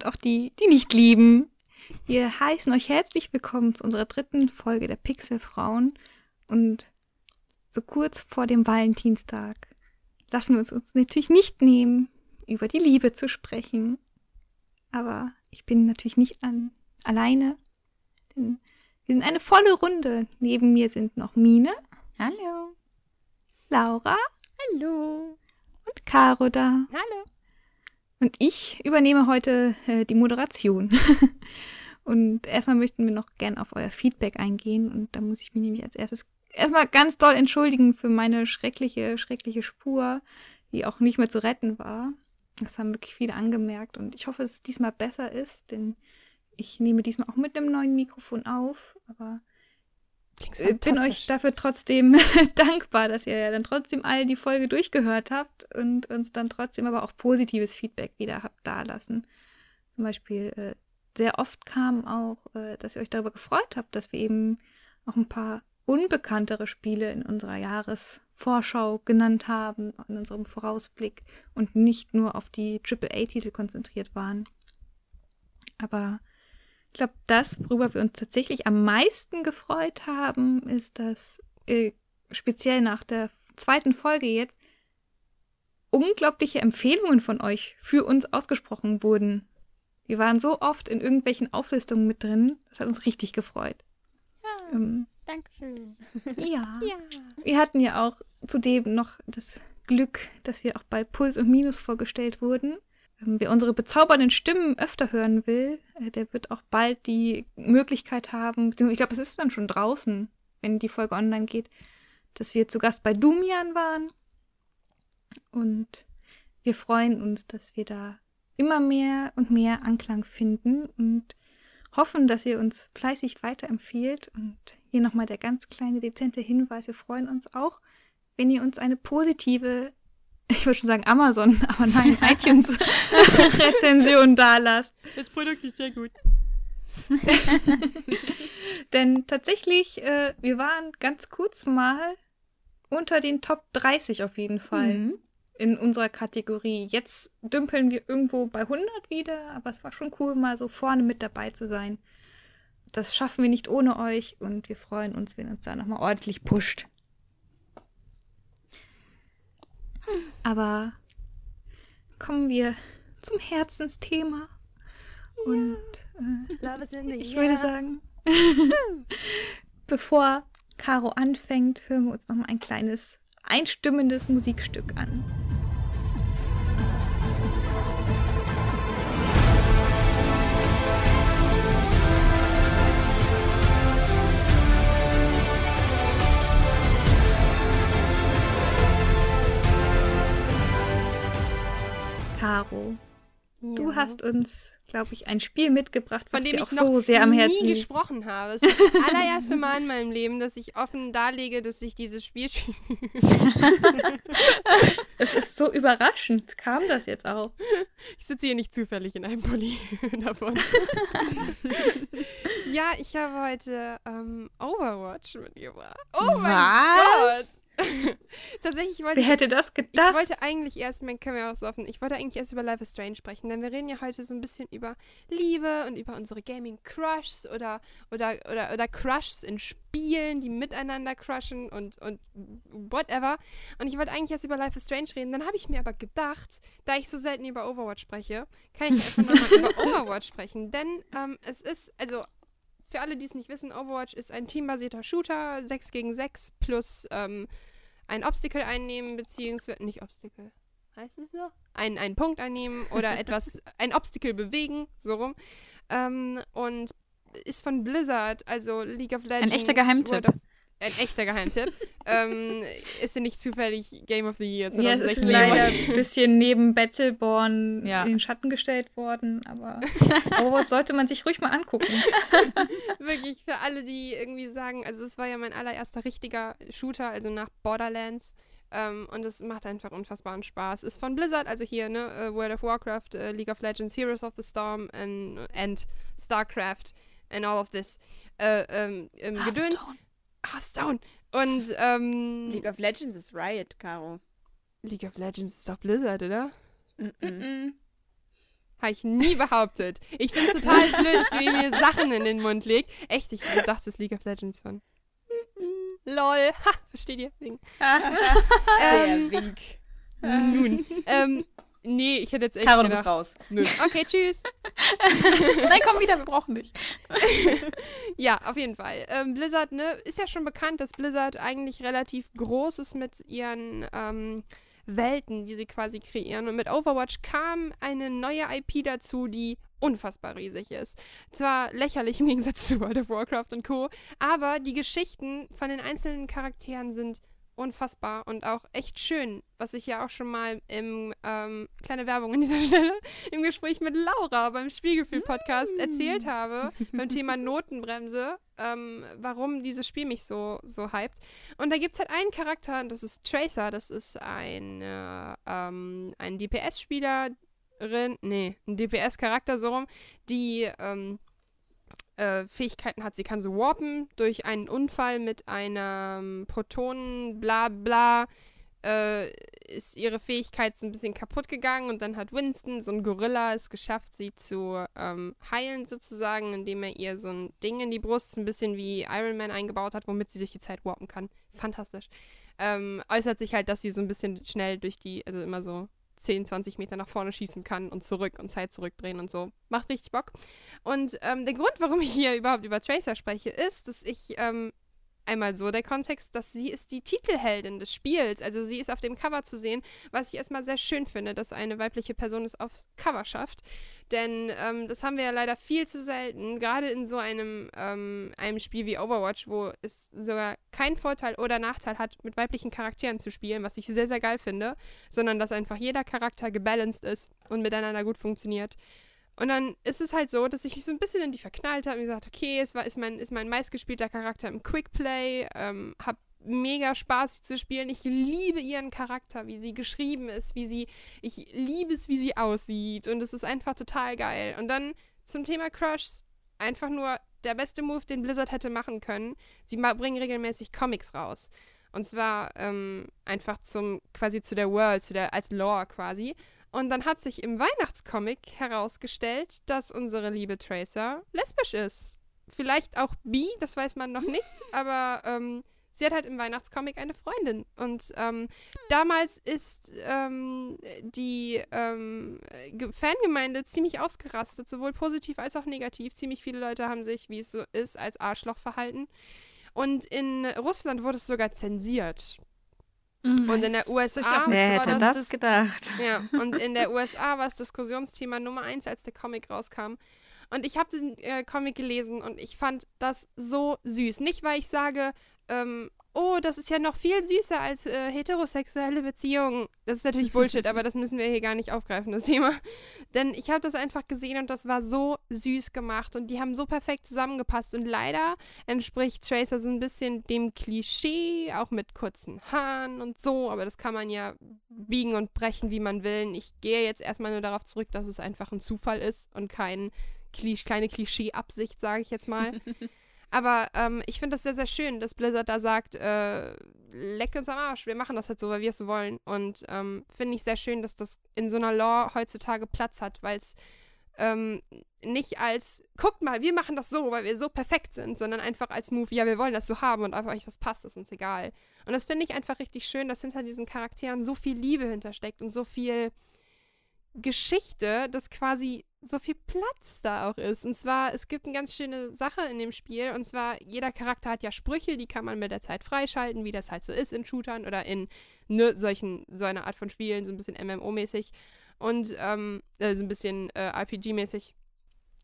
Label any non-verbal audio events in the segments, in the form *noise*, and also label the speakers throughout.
Speaker 1: Und auch die, die nicht lieben. Wir heißen euch herzlich willkommen zu unserer dritten Folge der Pixelfrauen. Und so kurz vor dem Valentinstag lassen wir uns, uns natürlich nicht nehmen, über die Liebe zu sprechen. Aber ich bin natürlich nicht an, alleine, denn wir sind eine volle Runde. Neben mir sind noch Mine.
Speaker 2: Hallo.
Speaker 1: Laura.
Speaker 2: Hallo.
Speaker 1: Und Caro da.
Speaker 2: Hallo.
Speaker 1: Und ich übernehme heute äh, die Moderation. *laughs* und erstmal möchten wir noch gern auf euer Feedback eingehen. Und da muss ich mich nämlich als erstes erstmal ganz doll entschuldigen für meine schreckliche, schreckliche Spur, die auch nicht mehr zu retten war. Das haben wirklich viele angemerkt. Und ich hoffe, dass es diesmal besser ist, denn ich nehme diesmal auch mit einem neuen Mikrofon auf. Aber ich bin euch dafür trotzdem *laughs* dankbar, dass ihr ja dann trotzdem all die Folge durchgehört habt und uns dann trotzdem aber auch positives Feedback wieder habt dalassen. Zum Beispiel äh, sehr oft kam auch, äh, dass ihr euch darüber gefreut habt, dass wir eben auch ein paar unbekanntere Spiele in unserer Jahresvorschau genannt haben, in unserem Vorausblick und nicht nur auf die AAA-Titel konzentriert waren. Aber ich glaube, das, worüber wir uns tatsächlich am meisten gefreut haben, ist, dass äh, speziell nach der zweiten Folge jetzt unglaubliche Empfehlungen von euch für uns ausgesprochen wurden. Wir waren so oft in irgendwelchen Auflistungen mit drin. Das hat uns richtig gefreut.
Speaker 2: Ja, ähm, Dankeschön.
Speaker 1: Ja. *laughs* ja. Wir hatten ja auch zudem noch das Glück, dass wir auch bei Puls und Minus vorgestellt wurden. Wer unsere bezaubernden Stimmen öfter hören will, äh, der wird auch bald die Möglichkeit haben, ich glaube, es ist dann schon draußen, wenn die Folge online geht, dass wir zu Gast bei Dumian waren. Und wir freuen uns, dass wir da immer mehr und mehr Anklang finden und hoffen, dass ihr uns fleißig weiterempfiehlt. Und hier nochmal der ganz kleine, dezente Hinweis. Wir freuen uns auch, wenn ihr uns eine positive ich würde schon sagen Amazon, *laughs* aber nein, *laughs* iTunes-Rezension da lasst.
Speaker 2: Das Produkt ist sehr gut. *laughs*
Speaker 1: Denn tatsächlich, äh, wir waren ganz kurz mal unter den Top 30 auf jeden Fall mhm. in unserer Kategorie. Jetzt dümpeln wir irgendwo bei 100 wieder, aber es war schon cool, mal so vorne mit dabei zu sein. Das schaffen wir nicht ohne euch und wir freuen uns, wenn uns da nochmal ordentlich pusht. Aber kommen wir zum Herzensthema. Ja. Und äh, ich würde sagen, *laughs* bevor Caro anfängt, hören wir uns noch mal ein kleines einstimmendes Musikstück an. Caro. Ja. Du hast uns, glaube ich, ein Spiel mitgebracht, was
Speaker 2: Von dem
Speaker 1: dir auch
Speaker 2: ich
Speaker 1: so sehr am Herzen
Speaker 2: nie gesprochen habe. Es ist das *laughs* allererste Mal in meinem Leben, dass ich offen darlege, dass ich dieses Spiel *laughs*
Speaker 1: Es ist so überraschend. Kam das jetzt auch?
Speaker 2: Ich sitze hier nicht zufällig in einem Pulli *laughs* davon. ja, ich habe heute ähm, Overwatch mitgebracht. Oh mein was? Gott! *laughs* Tatsächlich wollte
Speaker 1: Wer hätte das gedacht?
Speaker 2: Ich wollte eigentlich erst, man können wir auch so offen, ich wollte eigentlich erst über Life is Strange sprechen, denn wir reden ja heute so ein bisschen über Liebe und über unsere Gaming Crushs oder, oder, oder, oder Crushs in Spielen, die miteinander crushen und, und whatever. Und ich wollte eigentlich erst über Life is Strange reden, dann habe ich mir aber gedacht, da ich so selten über Overwatch spreche, kann ich einfach nochmal *laughs* über Overwatch sprechen, denn ähm, es ist, also für alle, die es nicht wissen, Overwatch ist ein teambasierter Shooter, 6 gegen 6 plus ähm, ein Obstacle einnehmen, beziehungsweise nicht Obstacle. Heißt es so? Ein, einen Punkt einnehmen oder *laughs* etwas, ein Obstacle bewegen, so rum. Ähm, und ist von Blizzard, also League of Legends.
Speaker 1: Ein echter Geheimtipp.
Speaker 2: Ein echter Geheimtipp. *laughs* ähm, ist ja nicht zufällig Game of the Year
Speaker 1: 2016. Ja, es ist leider ein bisschen neben Battleborn ja. in den Schatten gestellt worden, aber *laughs* Overwatch sollte man sich ruhig mal angucken. *laughs*
Speaker 2: Wirklich, für alle, die irgendwie sagen, also es war ja mein allererster richtiger Shooter, also nach Borderlands. Ähm, und es macht einfach unfassbaren Spaß. Ist von Blizzard, also hier, ne, uh, World of Warcraft, uh, League of Legends, Heroes of the Storm and, and StarCraft and all of this uh, um, um, Gedöns. Hearthstone. Und, ähm.
Speaker 3: League of Legends ist Riot, Caro.
Speaker 2: League of Legends ist doch Blizzard, oder?
Speaker 3: Mm -mm.
Speaker 2: Habe ich nie behauptet. Ich finde es total blöd, dass ihr mir Sachen in den Mund legt. Echt, ich dachte, es ist League of Legends von. Lol. Ha, versteht ihr? Wink. *laughs* *laughs*
Speaker 3: Der Wink.
Speaker 2: Nun. Ähm, nee, ich hätte jetzt echt
Speaker 3: Caro, du bist raus.
Speaker 2: Nö. Okay, tschüss. *laughs*
Speaker 3: Nein, komm wieder, wir brauchen dich. *laughs*
Speaker 2: Ja, auf jeden Fall. Ähm, Blizzard, ne, ist ja schon bekannt, dass Blizzard eigentlich relativ groß ist mit ihren ähm, Welten, die sie quasi kreieren. Und mit Overwatch kam eine neue IP dazu, die unfassbar riesig ist. Zwar lächerlich im Gegensatz *laughs* zu World of Warcraft und Co., aber die Geschichten von den einzelnen Charakteren sind unfassbar und auch echt schön, was ich ja auch schon mal im, ähm, kleine Werbung an dieser *laughs* Stelle, im Gespräch mit Laura beim Spiegelgefühl-Podcast erzählt habe, *laughs* beim Thema Notenbremse, ähm, warum dieses Spiel mich so, so hypt. Und da gibt es halt einen Charakter, und das ist Tracer, das ist ein, äh, ähm, ein DPS-Spielerin, nee, ein DPS-Charakter so rum, die, ähm, äh, Fähigkeiten hat. Sie kann so warpen durch einen Unfall mit einem Protonen, bla bla. Äh, ist ihre Fähigkeit so ein bisschen kaputt gegangen und dann hat Winston, so ein Gorilla, es geschafft, sie zu ähm, heilen sozusagen, indem er ihr so ein Ding in die Brust, ein bisschen wie Iron Man eingebaut hat, womit sie durch die Zeit warpen kann. Fantastisch. Ähm, äußert sich halt, dass sie so ein bisschen schnell durch die, also immer so 10, 20 Meter nach vorne schießen kann und zurück und Zeit zurückdrehen und so. Macht richtig Bock. Und ähm, der Grund, warum ich hier überhaupt über Tracer spreche, ist, dass ich ähm, einmal so der Kontext, dass sie ist die Titelheldin des Spiels. Also sie ist auf dem Cover zu sehen, was ich erstmal sehr schön finde, dass eine weibliche Person es aufs Cover schafft. Denn ähm, das haben wir ja leider viel zu selten, gerade in so einem, ähm, einem Spiel wie Overwatch, wo es sogar keinen Vorteil oder Nachteil hat, mit weiblichen Charakteren zu spielen, was ich sehr, sehr geil finde, sondern dass einfach jeder Charakter gebalanced ist und miteinander gut funktioniert. Und dann ist es halt so, dass ich mich so ein bisschen in die verknallt habe und gesagt, okay, es war, ist, mein, ist mein meistgespielter Charakter im Quickplay, ähm, hab mega Spaß zu spielen. Ich liebe ihren Charakter, wie sie geschrieben ist, wie sie, ich liebe es, wie sie aussieht und es ist einfach total geil. Und dann zum Thema Crushs, einfach nur der beste Move, den Blizzard hätte machen können. Sie bringen regelmäßig Comics raus. Und zwar ähm, einfach zum, quasi zu der World, zu der, als Lore quasi. Und dann hat sich im Weihnachtscomic herausgestellt, dass unsere liebe Tracer lesbisch ist. Vielleicht auch bi, das weiß man noch nicht, aber ähm, sie hat halt im Weihnachtscomic eine Freundin. Und ähm, damals ist ähm, die ähm, Ge- Fangemeinde ziemlich ausgerastet, sowohl positiv als auch negativ. Ziemlich viele Leute haben sich, wie es so ist, als Arschloch verhalten. Und in Russland wurde es sogar zensiert. Und in der USA
Speaker 3: Wer
Speaker 2: war
Speaker 3: hätte
Speaker 2: das,
Speaker 3: das gedacht?
Speaker 2: ja, und in der *laughs* USA war es Diskussionsthema Nummer eins, als der Comic rauskam. Und ich habe den äh, Comic gelesen und ich fand das so süß. Nicht, weil ich sage, ähm, oh, das ist ja noch viel süßer als äh, heterosexuelle Beziehungen. Das ist natürlich Bullshit, *laughs* aber das müssen wir hier gar nicht aufgreifen, das Thema. *laughs* Denn ich habe das einfach gesehen und das war so süß gemacht und die haben so perfekt zusammengepasst. Und leider entspricht Tracer so ein bisschen dem Klischee, auch mit kurzen Haaren und so, aber das kann man ja biegen und brechen, wie man will. Ich gehe jetzt erstmal nur darauf zurück, dass es einfach ein Zufall ist und kein Klisch kleine Klischee-Absicht, sage ich jetzt mal. *laughs* Aber ähm, ich finde das sehr, sehr schön, dass Blizzard da sagt, äh, leck uns am Arsch, wir machen das halt so, weil wir es so wollen. Und ähm, finde ich sehr schön, dass das in so einer Lore heutzutage Platz hat, weil es ähm, nicht als, guckt mal, wir machen das so, weil wir so perfekt sind, sondern einfach als Move, ja, wir wollen das so haben und einfach euch das passt, ist uns egal. Und das finde ich einfach richtig schön, dass hinter diesen Charakteren so viel Liebe hintersteckt und so viel Geschichte, dass quasi so viel Platz da auch ist. Und zwar, es gibt eine ganz schöne Sache in dem Spiel. Und zwar, jeder Charakter hat ja Sprüche, die kann man mit der Zeit freischalten, wie das halt so ist in Shootern oder in ne, solchen, so einer Art von Spielen, so ein bisschen MMO-mäßig. Und ähm, äh, so ein bisschen äh, RPG-mäßig.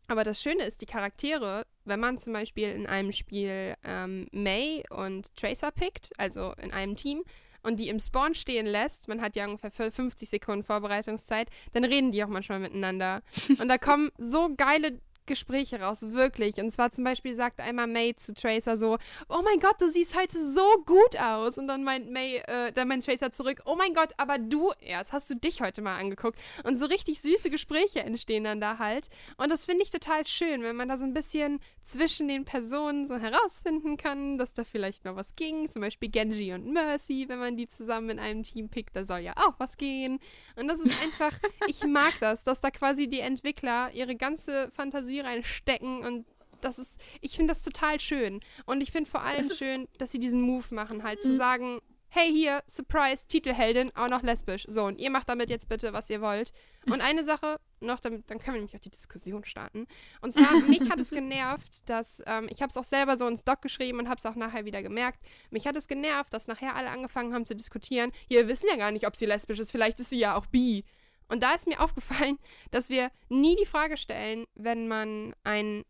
Speaker 2: Aber das Schöne ist, die Charaktere, wenn man zum Beispiel in einem Spiel ähm, May und Tracer pickt, also in einem Team, und die im Spawn stehen lässt, man hat ja ungefähr 50 Sekunden Vorbereitungszeit, dann reden die auch manchmal miteinander. *laughs* Und da kommen so geile Gespräche raus, wirklich. Und zwar zum Beispiel sagt einmal May zu Tracer so, oh mein Gott, du siehst heute so gut aus. Und dann meint May, äh, dann meint Tracer zurück, oh mein Gott, aber du erst, hast du dich heute mal angeguckt? Und so richtig süße Gespräche entstehen dann da halt. Und das finde ich total schön, wenn man da so ein bisschen zwischen den Personen so herausfinden kann, dass da vielleicht mal was ging. Zum Beispiel Genji und Mercy, wenn man die zusammen in einem Team pickt, da soll ja auch was gehen. Und das ist einfach, *laughs* ich mag das, dass da quasi die Entwickler ihre ganze Fantasie reinstecken und das ist, ich finde das total schön. Und ich finde vor allem schön, dass sie diesen Move machen, halt zu sagen, hey hier, Surprise, Titelheldin, auch noch lesbisch. So, und ihr macht damit jetzt bitte, was ihr wollt. Und eine Sache noch, damit, dann können wir nämlich auch die Diskussion starten. Und zwar, *laughs* mich hat es genervt, dass, ähm, ich habe es auch selber so ins Doc geschrieben und habe es auch nachher wieder gemerkt, mich hat es genervt, dass nachher alle angefangen haben zu diskutieren, hier, wir wissen ja gar nicht, ob sie lesbisch ist, vielleicht ist sie ja auch bi. Und da ist mir aufgefallen, dass wir nie die Frage stellen, wenn man ein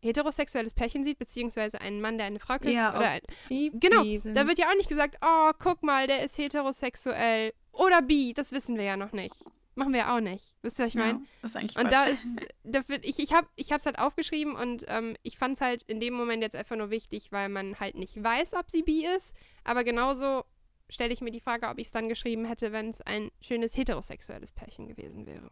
Speaker 2: heterosexuelles Pärchen sieht, beziehungsweise einen Mann, der eine Frau küsst.
Speaker 1: Ja,
Speaker 2: oder ein, genau,
Speaker 1: sind.
Speaker 2: da wird ja auch nicht gesagt, oh, guck mal, der ist heterosexuell oder bi. Das wissen wir ja noch nicht. Machen wir ja auch nicht. Wisst ihr, was ich meine?
Speaker 3: Ja,
Speaker 2: Und da *laughs* ist, da find, ich, ich habe ich hab's halt aufgeschrieben und ähm, ich fand es halt in dem Moment jetzt einfach nur wichtig, weil man halt nicht weiß, ob sie bi ist. Aber genauso stelle ich mir die Frage, ob ich es dann geschrieben hätte, wenn es ein schönes heterosexuelles Pärchen gewesen wäre.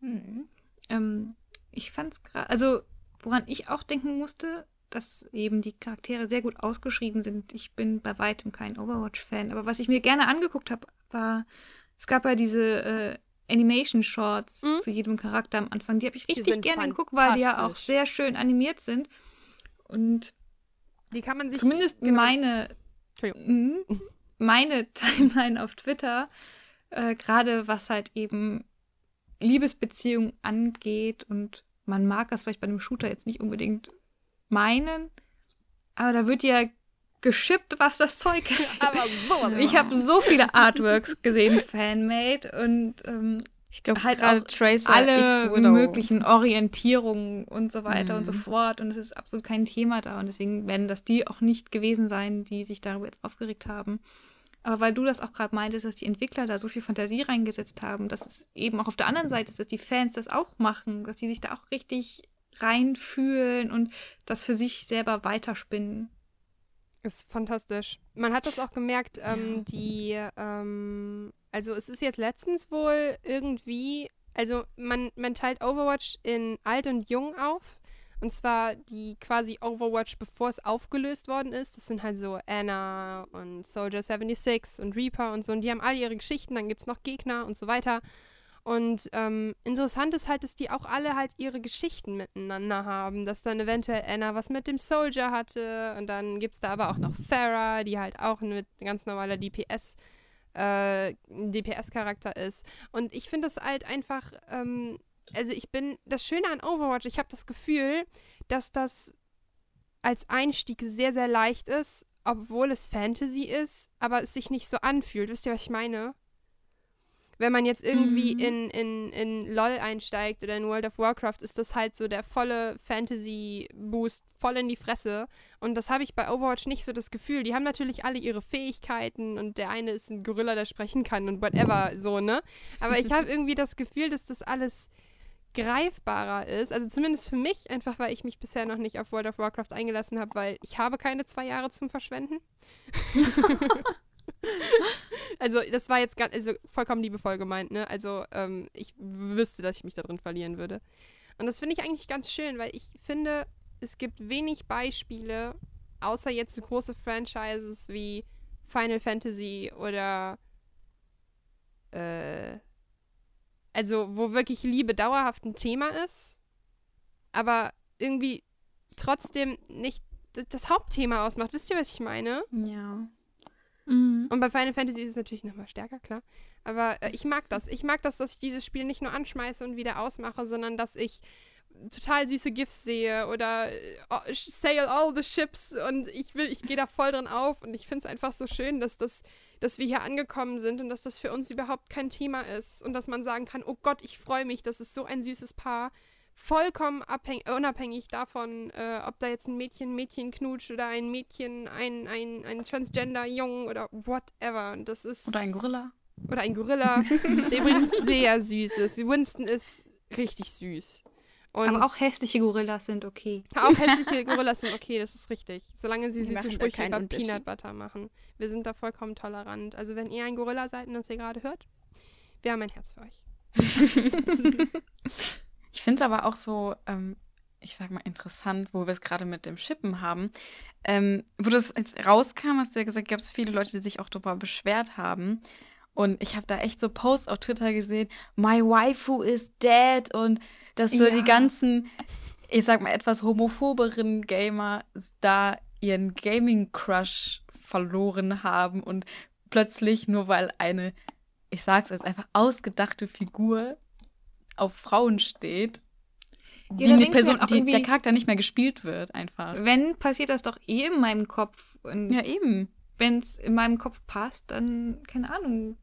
Speaker 3: Mhm.
Speaker 1: ähm, ich fand's gerade, also woran ich auch denken musste, dass eben die Charaktere sehr gut ausgeschrieben sind. Ich bin bei weitem kein Overwatch-Fan, aber was ich mir gerne angeguckt habe, war, es gab ja diese äh, Animation-Shorts
Speaker 2: Mhm.
Speaker 1: zu jedem Charakter am Anfang. Die habe ich richtig gerne geguckt, weil die ja auch sehr schön animiert sind. Und
Speaker 2: Die kann man sich.
Speaker 1: zumindest
Speaker 2: genau.
Speaker 1: meine. Mhm. meine *laughs* Timeline auf Twitter, äh, gerade was halt eben Liebesbeziehungen angeht und man mag das vielleicht bei einem Shooter jetzt nicht unbedingt meinen, aber da wird ja geschippt, was das Zeug *laughs* hält.
Speaker 2: Aber so.
Speaker 1: Ich habe so viele Artworks gesehen, Fanmade und ähm,
Speaker 3: Ich glaube,
Speaker 1: halt auch
Speaker 3: Tracer
Speaker 1: alle möglichen Orientierungen und so weiter und so
Speaker 3: Mhm.
Speaker 1: fort. Und es ist absolut kein Thema da. Und deswegen werden das die auch nicht gewesen sein, die sich darüber jetzt aufgeregt haben. Aber weil du das auch gerade meintest, dass die Entwickler da so viel Fantasie reingesetzt haben, dass es eben auch auf der anderen Seite ist, dass die Fans das auch machen, dass die sich da auch richtig reinfühlen und das für sich selber weiterspinnen.
Speaker 2: Ist fantastisch. Man hat das auch gemerkt, ähm, die, ähm, also es ist jetzt letztens wohl irgendwie, also man, man teilt Overwatch in alt und jung auf. Und zwar die quasi Overwatch, bevor es aufgelöst worden ist. Das sind halt so Anna und Soldier 76 und Reaper und so. Und die haben alle ihre Geschichten. Dann gibt es noch Gegner und so weiter. Und ähm, interessant ist halt, dass die auch alle halt ihre Geschichten miteinander haben. Dass dann eventuell Anna was mit dem Soldier hatte. Und dann gibt es da aber auch noch Farah, die halt auch ein ganz normaler DPS, äh, DPS-Charakter ist. Und ich finde das halt einfach, ähm, also ich bin, das Schöne an Overwatch, ich habe das Gefühl, dass das als Einstieg sehr, sehr leicht ist, obwohl es Fantasy ist, aber es sich nicht so anfühlt. Wisst ihr, was ich meine? Wenn man jetzt irgendwie
Speaker 1: Mhm.
Speaker 2: in, in, in LOL einsteigt oder in World of Warcraft, ist das halt so der volle Fantasy-Boost, voll in die Fresse. Und das habe ich bei Overwatch nicht so das Gefühl. Die haben natürlich alle ihre Fähigkeiten und der eine ist ein Gorilla, der sprechen kann und whatever, so, ne? Aber ich *laughs* habe irgendwie das Gefühl, dass das alles greifbarer ist. Also zumindest für mich, einfach weil ich mich bisher noch nicht auf World of Warcraft eingelassen habe, weil ich habe keine zwei Jahre zum Verschwenden. *laughs* also das war jetzt ganz, also vollkommen liebevoll gemeint, ne? Also ähm, ich wüsste, dass ich mich da drin verlieren würde. Und das finde ich eigentlich ganz schön, weil ich finde, es gibt wenig Beispiele, außer jetzt so große Franchises wie Final Fantasy oder äh, also wo wirklich Liebe dauerhaft ein Thema ist, aber irgendwie trotzdem nicht das Hauptthema ausmacht. Wisst ihr, was ich meine?
Speaker 3: Ja.
Speaker 1: Mhm.
Speaker 2: Und bei Final Fantasy ist es natürlich nochmal stärker, klar. Aber äh, ich mag das. Ich mag das, dass ich dieses Spiel nicht nur anschmeiße und wieder ausmache, sondern dass ich total süße GIFs sehe oder oh, sail all the ships und ich will, ich gehe da voll drin auf und ich finde es einfach so schön, dass das, dass wir hier angekommen sind und dass das für uns überhaupt kein Thema ist und dass man sagen kann, oh Gott, ich freue mich, das ist so ein süßes Paar, vollkommen abhäng unabhängig davon, äh, ob da jetzt ein Mädchen ein Mädchen knutscht oder ein Mädchen ein, ein, ein Transgender-Jungen oder whatever. Und das ist.
Speaker 3: Oder ein Gorilla.
Speaker 2: Oder ein Gorilla, der übrigens *laughs* sehr süß ist. Winston ist richtig süß. Und
Speaker 1: Aber auch hässliche Gorillas sind okay.
Speaker 2: auch *laughs* hässliche Gorillas sind okay, das ist richtig. Solange sie süße Sprüche über. Peanut Butter machen. Wir sind da vollkommen tolerant. Also wenn ihr ein Gorilla seid und das ihr gerade hört, wir haben ein Herz für euch. *laughs*
Speaker 3: Ich finde es aber auch so, ähm, ich sag mal, interessant, wo wir es gerade mit dem Schippen haben. Ähm, wo das jetzt rauskam, hast du ja gesagt, gab es viele Leute, die sich auch darüber beschwert haben. Und ich habe da echt so Posts auf Twitter gesehen, my waifu is dead und dass so
Speaker 1: Ja.
Speaker 3: die ganzen, ich sag mal, etwas homophoberen Gamer da ihren Gaming-Crush verloren haben und plötzlich nur weil eine, ich sag's jetzt einfach, ausgedachte Figur auf Frauen steht,
Speaker 1: Ja,
Speaker 3: die,
Speaker 1: mir
Speaker 3: Person, die, der Charakter nicht mehr gespielt wird, einfach.
Speaker 1: Wenn, passiert das doch eh in meinem Kopf.
Speaker 3: Ja, eben.
Speaker 1: Wenn es in meinem Kopf passt, dann, keine Ahnung.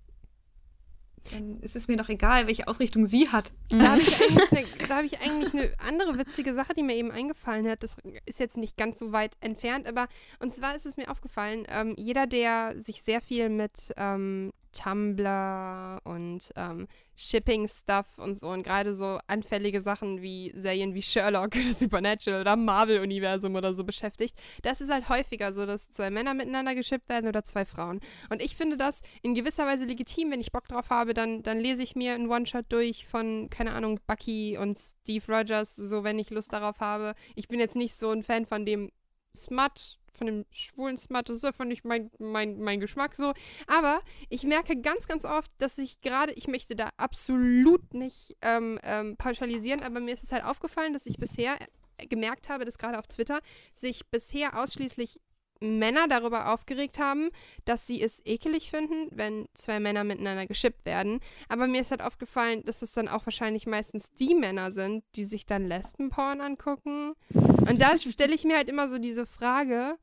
Speaker 1: Dann ist es mir doch egal, welche Ausrichtung sie hat.
Speaker 2: Da habe ich, *laughs* eigentlich eine- da hab ich eigentlich eine andere witzige Sache, die mir eben eingefallen hat. Das ist jetzt nicht ganz so weit entfernt, aber und zwar ist es mir aufgefallen, ähm, jeder, der sich sehr viel mit ähm, Tumblr und ähm, Shipping-Stuff und so und gerade so anfällige Sachen wie Serien wie Sherlock, *laughs* Supernatural oder Marvel-Universum oder so beschäftigt, das ist halt häufiger so, dass zwei Männer miteinander geschippt werden oder zwei Frauen. Und ich finde das in gewisser Weise legitim, wenn ich Bock drauf habe, dann, dann lese ich mir einen One-Shot durch von, keine Ahnung, Bucky und Steve Rogers, so wenn ich Lust darauf habe. Ich bin jetzt nicht so ein Fan von dem Smut, von dem schwulen Smut, das ist einfach nicht mein, mein, mein Geschmack so. Aber ich merke ganz, ganz oft, dass ich gerade, ich möchte da absolut nicht ähm, ähm, pauschalisieren, aber mir ist es halt aufgefallen, dass ich bisher äh, gemerkt habe, dass gerade auf Twitter sich bisher ausschließlich Männer darüber aufgeregt haben, dass sie es ekelig finden, wenn zwei Männer miteinander geschippt werden. Aber mir ist halt aufgefallen, dass es dann auch wahrscheinlich meistens die Männer sind, die sich dann Lesbenporn angucken. Und da stelle ich mir halt immer so diese Frage,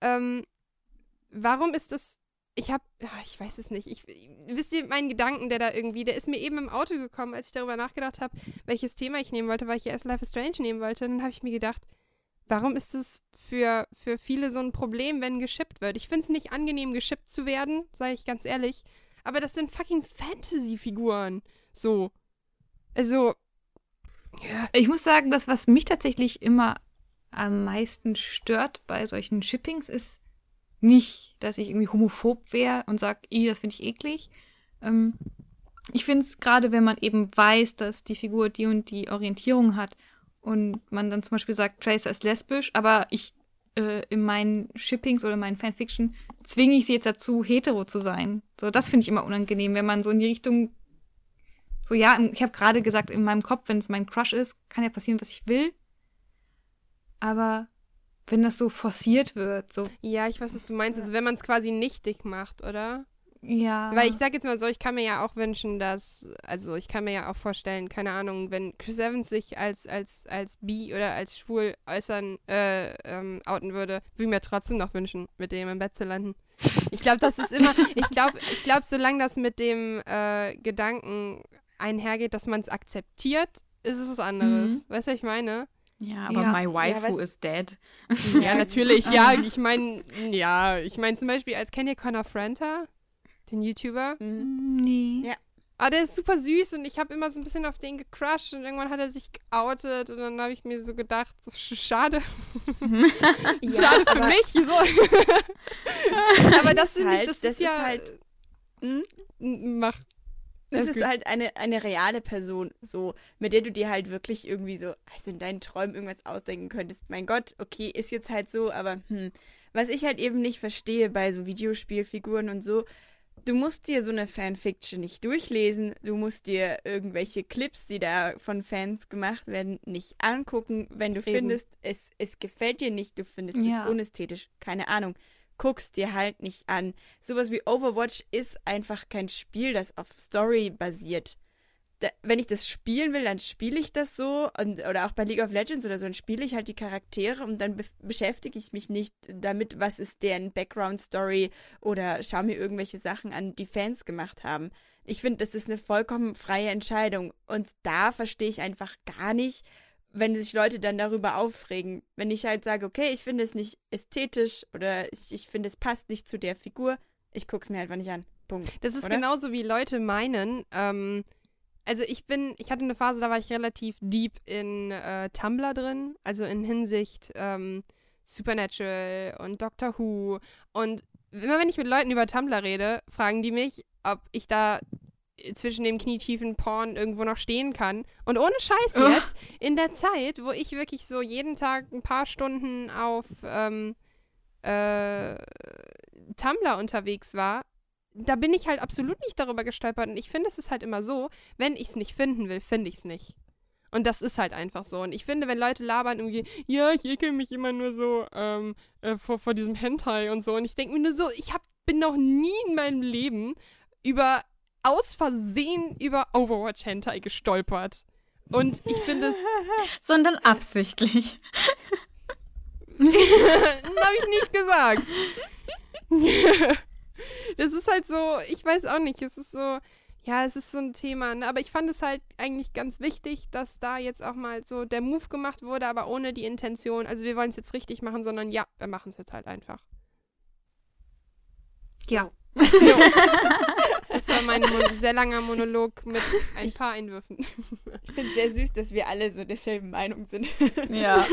Speaker 2: ähm, warum ist das. Ich habe, ich weiß es nicht. Ich, wisst ihr meinen Gedanken, der da irgendwie, der ist mir eben im Auto gekommen, als ich darüber nachgedacht habe, welches Thema ich nehmen wollte, weil ich erst Life is Strange nehmen wollte. Und dann habe ich mir gedacht, warum ist es für, für viele so ein Problem, wenn geschippt wird? Ich finde es nicht angenehm, geschippt zu werden, sage ich ganz ehrlich. Aber das sind fucking Fantasy-Figuren. So. Also. Ja.
Speaker 1: Ich muss sagen, das, was mich tatsächlich immer am meisten stört bei solchen Shippings, ist nicht, dass ich irgendwie homophob wäre und sage, das finde ich eklig. Ähm, ich finde es gerade, wenn man eben weiß, dass die Figur die und die Orientierung hat und man dann zum Beispiel sagt, Tracer ist lesbisch, aber ich äh, in meinen Shippings oder in meinen Fanfiction zwinge ich sie jetzt dazu, hetero zu sein. So, das finde ich immer unangenehm, wenn man so in die Richtung so, ja, ich habe gerade gesagt, in meinem Kopf, wenn es mein Crush ist, kann ja passieren, was ich will. Aber wenn das so forciert wird, so,
Speaker 2: Ja, ich weiß, was du meinst. Also, wenn man es quasi nichtig macht, oder?
Speaker 1: Ja.
Speaker 2: Weil ich sag jetzt mal so, ich kann mir ja auch wünschen, dass, also ich kann mir ja auch vorstellen, keine Ahnung, wenn Chris Evans sich als, als, als bi oder als schwul äußern, äh, ähm, outen würde, würde ich mir trotzdem noch wünschen, mit dem im Bett zu landen. Ich glaube, das ist immer, ich glaube, ich glaube, solange das mit dem äh, Gedanken einhergeht, dass man es akzeptiert, ist es was anderes.
Speaker 1: Mhm.
Speaker 2: Weißt du, was ich meine?
Speaker 3: Ja, aber
Speaker 1: Ja.
Speaker 3: my waifu
Speaker 4: was-
Speaker 3: is dead.
Speaker 2: Ja, natürlich. Ja, ich meine, ja, ich meine zum Beispiel, als kennt ihr Connor Franta, den YouTuber?
Speaker 4: Mhm.
Speaker 1: nee.
Speaker 4: Ja.
Speaker 2: Ah, der ist super süß und ich habe immer so ein bisschen auf den gecrushed und irgendwann hat er sich geoutet und dann habe ich mir so gedacht, so sch- schade, *laughs* *laughs*
Speaker 4: Ja,
Speaker 2: schade für
Speaker 4: aber
Speaker 2: mich. So. *laughs* aber das
Speaker 4: ist
Speaker 2: finde ich,
Speaker 4: halt-
Speaker 2: das,
Speaker 4: das
Speaker 2: ist ja.
Speaker 4: ist halt- hm?
Speaker 2: Mach.
Speaker 4: Das
Speaker 2: Alles
Speaker 4: ist halt eine, eine reale Person, so, mit der du dir halt wirklich irgendwie so, also in deinen Träumen irgendwas ausdenken könntest. Mein Gott, okay, ist jetzt halt so, aber hm. Was ich halt eben nicht verstehe bei so Videospielfiguren und so, du musst dir so eine Fanfiction nicht durchlesen, du musst dir irgendwelche Clips, die da von Fans gemacht werden, nicht angucken. Wenn du
Speaker 2: Eben.
Speaker 4: findest, es, es gefällt dir nicht, du findest
Speaker 1: Ja.
Speaker 4: es unästhetisch, keine Ahnung. Guck's dir halt nicht an. Sowas wie Overwatch ist einfach kein Spiel, das auf Story basiert. Da, wenn ich das spielen will, dann spiele ich das so. Und, oder auch bei League of Legends oder so, dann spiele ich halt die Charaktere und dann be beschäftige ich mich nicht damit, was ist deren Background-Story oder schaue mir irgendwelche Sachen an, die Fans gemacht haben. Ich finde, das ist eine vollkommen freie Entscheidung. Und da verstehe ich einfach gar nicht, wenn sich Leute dann darüber aufregen. Wenn ich halt sage, okay, ich finde es nicht ästhetisch oder ich, ich finde, es passt nicht zu der Figur, ich gucke es mir einfach nicht an. Punkt.
Speaker 2: Das ist
Speaker 4: Oder?
Speaker 2: genauso wie Leute meinen, ähm, also ich bin, ich hatte eine Phase, da war ich relativ deep in äh, Tumblr drin, also in Hinsicht ähm, Supernatural und Doctor Who. Und immer wenn ich mit Leuten über Tumblr rede, fragen die mich, ob ich da zwischen dem knietiefen Porn irgendwo noch stehen kann. Und ohne Scheiß
Speaker 1: Oh.
Speaker 2: jetzt, in der Zeit, wo ich wirklich so jeden Tag ein paar Stunden auf ähm, äh, Tumblr unterwegs war, da bin ich halt absolut nicht darüber gestolpert. Und ich finde, es ist halt immer so, wenn ich es nicht finden will, finde ich es nicht. Und das ist halt einfach so. Und ich finde, wenn Leute labern irgendwie, ja, ich ekel mich immer nur so ähm, äh, vor, vor diesem Hentai und so. Und ich denke mir nur so, ich hab, bin noch nie in meinem Leben über, aus Versehen über Overwatch Hentai gestolpert. Und ich finde es, *laughs*
Speaker 3: Sondern absichtlich. *laughs*
Speaker 2: das habe ich nicht gesagt. *laughs* das ist halt so, ich weiß auch nicht, es ist so, ja, es ist so ein Thema, ne? aber ich fand es halt eigentlich ganz wichtig, dass da jetzt auch mal so der Move gemacht wurde, aber ohne die Intention, also wir wollen es jetzt richtig machen, sondern ja, wir machen es jetzt halt einfach.
Speaker 1: Ja.
Speaker 2: Jo. *laughs* Das war mein Mon sehr langer Monolog mit ein paar Einwürfen.
Speaker 4: Ich finde es sehr süß, dass wir alle so derselben Meinung sind.
Speaker 3: Ja.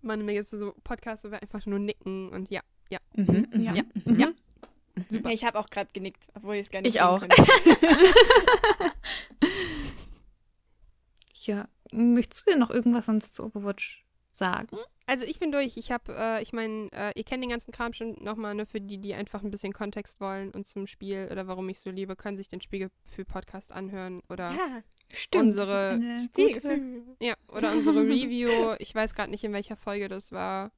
Speaker 2: Man, mir jetzt so Podcasts, wo wir einfach nur nicken und ja.
Speaker 3: Mhm, mhm,
Speaker 1: Ja.
Speaker 3: ja.
Speaker 1: Mhm.
Speaker 3: ja.
Speaker 4: Ja, ich habe auch gerade genickt, obwohl ich es gar nicht
Speaker 3: Ich auch. *laughs*
Speaker 1: Ja. Möchtest du dir noch irgendwas sonst zu Overwatch sagen?
Speaker 2: Also ich bin durch. Ich habe, äh, ich meine, äh, ihr kennt den ganzen Kram schon nochmal, ne, für die, die einfach ein bisschen Kontext wollen und zum Spiel oder warum ich so liebe, können sich den Spiegelgefühl-Podcast anhören oder
Speaker 4: Ja,
Speaker 1: Stimmt.
Speaker 2: Unsere
Speaker 4: Spiegel.
Speaker 2: ja, oder unsere Review. Ich weiß gerade nicht, in welcher Folge das war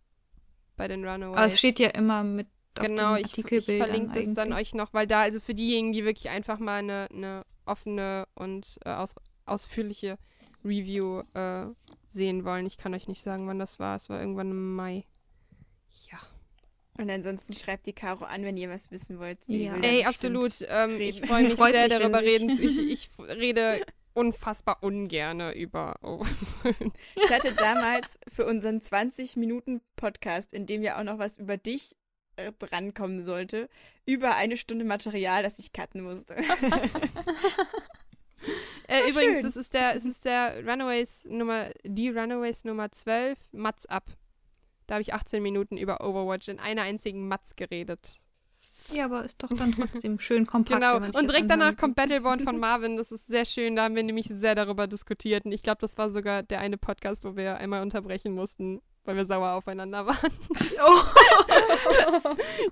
Speaker 2: bei den Runaways.
Speaker 1: Aber es steht ja immer mit auf
Speaker 2: genau, ich, ich verlinke das dann euch noch, weil da, also für diejenigen, die wirklich einfach mal eine, eine offene und äh, aus, ausführliche Review äh, sehen wollen. Ich kann euch nicht sagen, wann das war. Es war irgendwann im Mai. Ja.
Speaker 4: Und ansonsten schreibt die Caro an, wenn ihr was wissen wollt. Sie
Speaker 1: Ja.
Speaker 2: Ey, absolut. Ähm, ich freue mich sehr darüber reden. *laughs* Ich, ich rede unfassbar ungerne über. Oh. *laughs*
Speaker 4: Ich hatte damals für unseren 20-Minuten-Podcast, in dem ja auch noch was über dich äh, drankommen sollte, über eine Stunde Material, das ich cutten musste. *laughs*
Speaker 2: Äh, übrigens,
Speaker 4: schön.
Speaker 2: es ist der, es ist der Runaways Nummer, die Runaways Nummer 12, Mats ab. Da habe ich 18 Minuten über Overwatch in einer einzigen Mats geredet.
Speaker 1: Ja, aber ist doch dann trotzdem *laughs* schön kompakt.
Speaker 2: Genau. Und direkt danach kommt. Battleborn von *laughs* Marvin. Das ist sehr schön. Da haben wir nämlich sehr darüber diskutiert. Und ich glaube, das war sogar der eine Podcast, wo wir einmal unterbrechen mussten, weil wir sauer aufeinander *laughs* waren.
Speaker 1: Oh.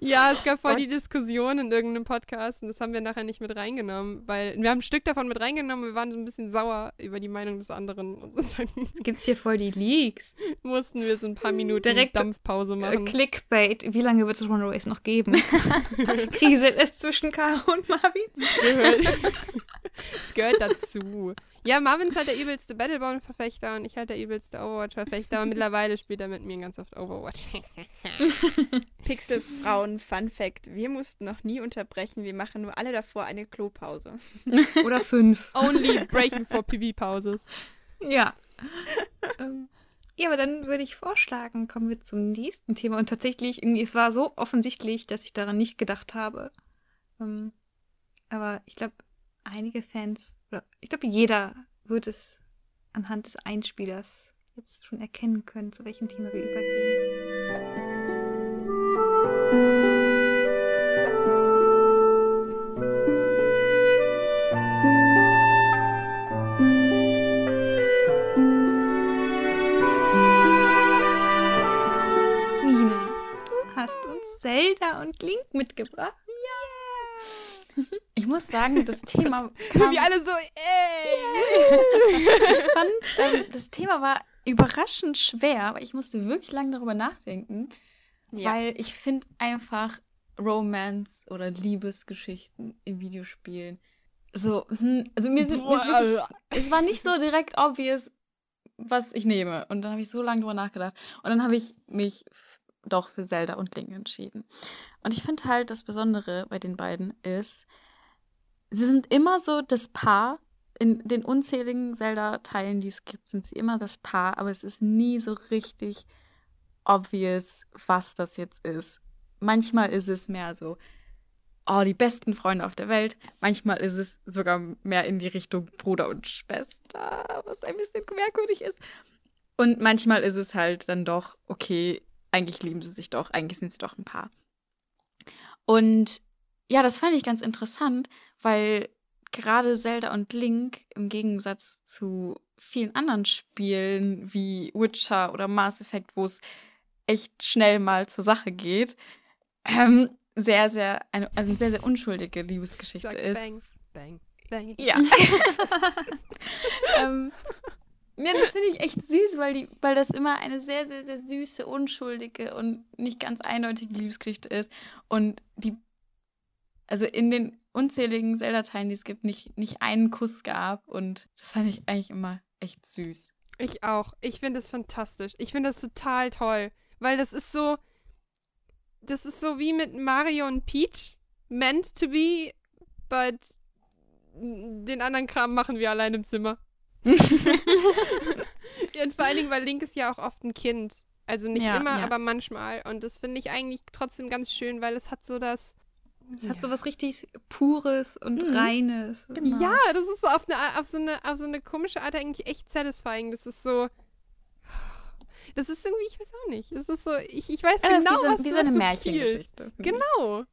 Speaker 2: Ja, es gab voll die Diskussion in irgendeinem Podcast und das haben wir nachher nicht mit reingenommen, weil wir haben ein Stück davon mit reingenommen, wir waren so ein bisschen sauer über die Meinung des anderen und dann
Speaker 1: Es gibt hier voll die Leaks.
Speaker 2: mussten wir so ein paar Minuten
Speaker 1: Direkt,
Speaker 2: Dampfpause
Speaker 1: Äh,
Speaker 2: machen.
Speaker 1: Clickbait. Wie lange wird es Runaways noch geben? *laughs* Kriselt es zwischen Caro und Marvin?
Speaker 2: gehört, das gehört dazu. Ja, Marvin ist halt der übelste Battleborn-Verfechter und ich halt der übelste Overwatch-Verfechter, aber mittlerweile spielt er mit mir ganz oft Overwatch. *laughs*
Speaker 4: Pixelfrauen, Fun Fact: Wir mussten noch nie unterbrechen. Wir machen nur alle davor eine Klopause. *laughs*
Speaker 1: Oder fünf.
Speaker 2: Only breaking for PV-Pauses.
Speaker 1: Ja. *laughs* ähm, ja, aber dann würde ich vorschlagen, kommen wir zum nächsten Thema. Und tatsächlich, irgendwie, es war so offensichtlich, dass ich daran nicht gedacht habe. Ähm, aber ich glaube, einige Fans, oder ich glaube, jeder wird es anhand des Einspielers jetzt schon erkennen können, zu welchem Thema wir übergehen. Mina, du hast uns Zelda und Link mitgebracht.
Speaker 3: Ich muss sagen, das *laughs* Thema kam,
Speaker 2: Wie alle so, ey! *laughs*
Speaker 3: ich fand, ähm, das Thema war überraschend schwer, aber ich musste wirklich lange darüber nachdenken,
Speaker 4: Ja.
Speaker 3: weil ich finde einfach Romance oder Liebesgeschichten in Videospielen so, hm, also mir sind, mir ist wirklich, es war nicht so direkt obvious, was ich nehme. Und dann habe ich so lange drüber nachgedacht. Und dann habe ich mich doch für Zelda und Link entschieden. Und ich finde halt, das Besondere bei den beiden ist, sie sind immer so das Paar. In den unzähligen Zelda-Teilen, die es gibt, sind sie immer das Paar, aber es ist nie so richtig obvious, was das jetzt ist. Manchmal ist es mehr so, oh, die besten Freunde auf der Welt. Manchmal ist es sogar mehr in die Richtung Bruder und Schwester, was ein bisschen merkwürdig ist. Und manchmal ist es halt dann doch, okay, eigentlich lieben sie sich doch, eigentlich sind sie doch ein Paar. Und ja, das fand ich ganz interessant, weil gerade Zelda und Link im Gegensatz zu vielen anderen Spielen wie Witcher oder Mass Effect, wo es echt schnell mal zur Sache geht, ähm, sehr, sehr, eine, also eine sehr, sehr unschuldige Liebesgeschichte
Speaker 2: Sag
Speaker 3: ist.
Speaker 2: Bang, bang, bang.
Speaker 3: Ja. *laughs* *laughs* ähm, ja, das finde ich echt süß, weil, die, weil das immer eine sehr, sehr, sehr süße, unschuldige und nicht ganz eindeutige Liebesgeschichte ist. Und die, also in den unzähligen Zelda-Teilen, die es gibt, nicht, nicht einen Kuss gab. Und das fand ich eigentlich immer echt süß.
Speaker 2: Ich auch. Ich finde das fantastisch. Ich finde das total toll. Weil das ist so. Das ist so wie mit Mario und Peach. Meant to be, but den anderen Kram machen wir allein im Zimmer. *laughs* Ja, und vor allen Dingen, weil Link ist ja auch oft ein Kind. Also nicht
Speaker 3: Ja,
Speaker 2: immer,
Speaker 3: ja.
Speaker 2: aber manchmal. Und das finde ich eigentlich trotzdem ganz schön, weil es hat so das.
Speaker 1: Es hat so was richtig Pures und
Speaker 3: Mhm.
Speaker 1: Reines.
Speaker 3: Genau.
Speaker 2: Ja, das ist so auf, eine, auf, so eine, auf so eine komische Art eigentlich echt satisfying. Das ist so. Das ist irgendwie, ich weiß auch nicht. Es ist so, ich, ich weiß
Speaker 3: Also
Speaker 2: genau,
Speaker 3: wie so,
Speaker 2: was,
Speaker 3: wie so
Speaker 2: was
Speaker 3: eine
Speaker 2: du
Speaker 3: Märchengeschichte.
Speaker 2: Genau.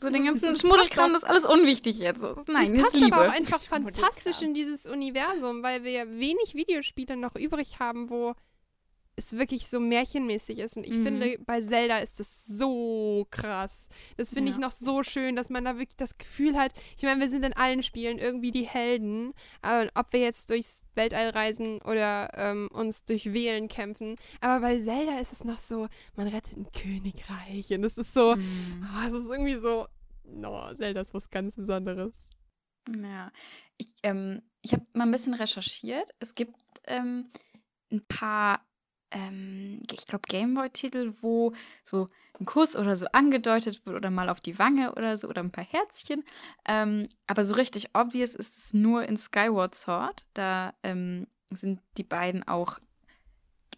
Speaker 3: So den
Speaker 2: Das
Speaker 3: ganzen Schmuddelkram, das ist alles unwichtig jetzt. So, Nein,
Speaker 2: es
Speaker 3: das
Speaker 2: passt
Speaker 3: ist Liebe.
Speaker 2: aber auch einfach fantastisch in dieses Universum, weil wir ja wenig Videospiele noch übrig haben, wo es wirklich so märchenmäßig ist. Und ich
Speaker 3: Mhm.
Speaker 2: finde, bei Zelda ist das so krass. Das finde ich
Speaker 3: Ja.
Speaker 2: noch so schön, dass man da wirklich das Gefühl hat, ich meine, wir sind in allen Spielen irgendwie die Helden, aber ob wir jetzt durchs Weltall reisen oder ähm, uns durch Wählen kämpfen, aber bei Zelda ist es noch so, man rettet ein Königreich und es ist so,
Speaker 3: Mhm.
Speaker 2: oh, es ist irgendwie so, no, Zelda ist was ganz Besonderes.
Speaker 3: Ja, ich, ähm, ich habe mal ein bisschen recherchiert. Es gibt ähm, ein paar, ähm, ich glaube, Gameboy-Titel, wo so ein Kuss oder so angedeutet wird oder mal auf die Wange oder so oder ein paar Herzchen. Ähm, aber so richtig obvious ist es nur in Skyward Sword. Da ähm, sind die beiden auch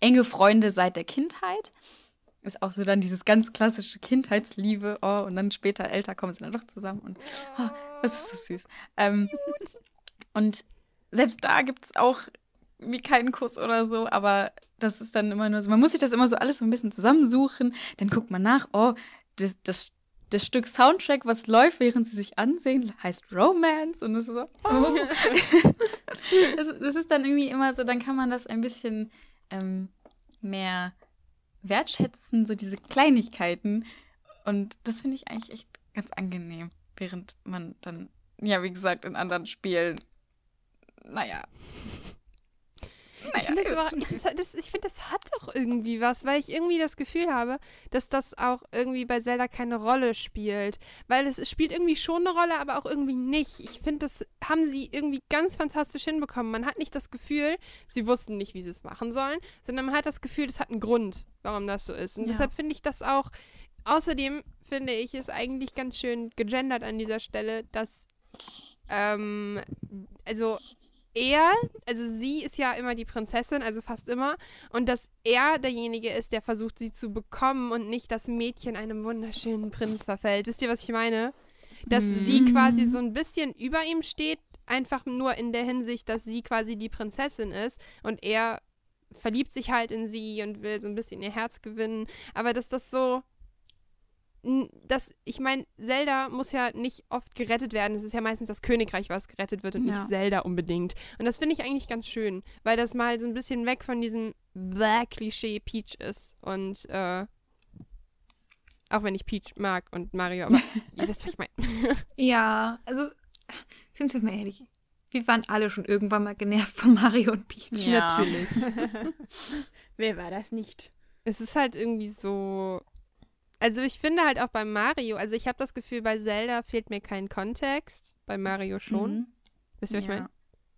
Speaker 3: enge Freunde seit der Kindheit. Ist auch so dann dieses ganz klassische Kindheitsliebe. Oh, und dann später älter kommen sie dann doch zusammen. Und Ah, das ist so süß. Ähm, und selbst da gibt es auch wie keinen Kuss oder so, aber das ist dann immer nur so, man muss sich das immer so alles so ein bisschen zusammensuchen, dann guckt man nach, oh, das, das, das Stück Soundtrack, was läuft, während sie sich ansehen, heißt Romance und das ist so, oh. *laughs* das, das ist dann irgendwie immer so, dann kann man das ein bisschen ähm, mehr wertschätzen, so diese Kleinigkeiten und das finde ich eigentlich echt ganz angenehm, während man dann, ja, wie gesagt, in anderen Spielen, naja. *laughs*
Speaker 2: Ich finde, das, es das, ich find, das hat doch irgendwie was, weil ich irgendwie das Gefühl habe, dass das auch irgendwie bei Zelda keine Rolle spielt. Weil es, es spielt irgendwie schon eine Rolle, aber auch irgendwie nicht. Ich finde, das haben sie irgendwie ganz fantastisch hinbekommen. Man hat nicht das Gefühl, sie wussten nicht, wie sie es machen sollen, sondern man hat das Gefühl, das hat einen Grund, warum das so ist. Und
Speaker 3: Ja.
Speaker 2: deshalb finde ich das auch, außerdem finde ich es eigentlich ganz schön gegendert an dieser Stelle, dass, ähm, also er, also sie ist ja immer die Prinzessin, also fast immer, und dass er derjenige ist, der versucht, sie zu bekommen und nicht das Mädchen einem wunderschönen Prinz verfällt. Wisst ihr, was ich meine? Dass sie
Speaker 3: Mhm.
Speaker 2: quasi so ein bisschen über ihm steht, einfach nur in der Hinsicht, dass sie quasi die Prinzessin ist und er verliebt sich halt in sie und will so ein bisschen ihr Herz gewinnen, aber dass das so das, ich meine, Zelda muss ja nicht oft gerettet werden. Es ist ja meistens das Königreich, was gerettet wird und
Speaker 3: Ja.
Speaker 2: nicht Zelda unbedingt. Und das finde ich eigentlich ganz schön, weil das mal so ein bisschen weg von diesem Blah-Klischee Peach ist. Und äh, auch wenn ich Peach mag und Mario, aber *laughs* ihr wisst, was ich meine. *laughs*
Speaker 1: Ja, also sind wir mal ehrlich. Wir waren alle schon irgendwann mal genervt von Mario und Peach.
Speaker 3: Ja.
Speaker 2: Natürlich. *laughs*
Speaker 4: Wer war das nicht?
Speaker 2: Es ist halt irgendwie so. Also ich finde halt auch bei Mario, also ich habe das Gefühl, bei Zelda fehlt mir kein Kontext, bei Mario schon.
Speaker 3: Mhm.
Speaker 2: Wisst ihr, was ich
Speaker 3: Ja.
Speaker 2: meine?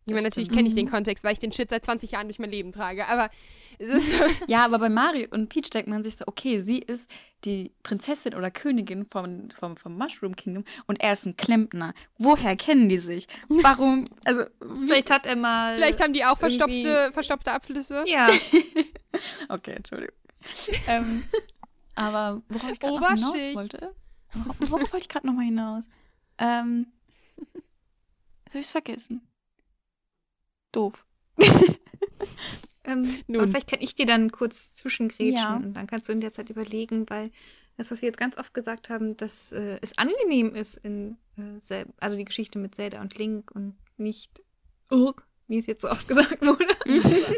Speaker 2: Ich meine, natürlich kenne ich den
Speaker 1: Mhm.
Speaker 2: Kontext, weil ich den Shit seit 20 Jahren durch mein Leben trage. Aber es ist *laughs*
Speaker 3: Ja, aber bei Mario und Peach denkt man sich so, okay, sie ist die Prinzessin oder Königin vom, vom, vom Mushroom Kingdom und er ist ein Klempner. Woher kennen die sich? Warum? Also,
Speaker 1: Vielleicht hat er mal.
Speaker 2: vielleicht haben die auch verstopfte, verstopfte Abflüsse.
Speaker 1: Ja, *laughs*
Speaker 3: okay, Entschuldigung. ähm, *laughs* aber worauf ich gerade hinaus wollte? Worauf, worauf wollte ich gerade nochmal hinaus? Ähm, jetzt habe ich's vergessen. Doof. *laughs*
Speaker 1: Ähm,
Speaker 2: Nun.
Speaker 1: vielleicht kann ich dir dann kurz zwischengrätschen
Speaker 3: Ja.
Speaker 1: und dann kannst du in der Zeit überlegen, weil das, was wir jetzt ganz oft gesagt haben, dass äh, es angenehm ist, in, äh, also die Geschichte mit Zelda und Link und nicht, oh, wie es jetzt so oft *laughs* gesagt wurde,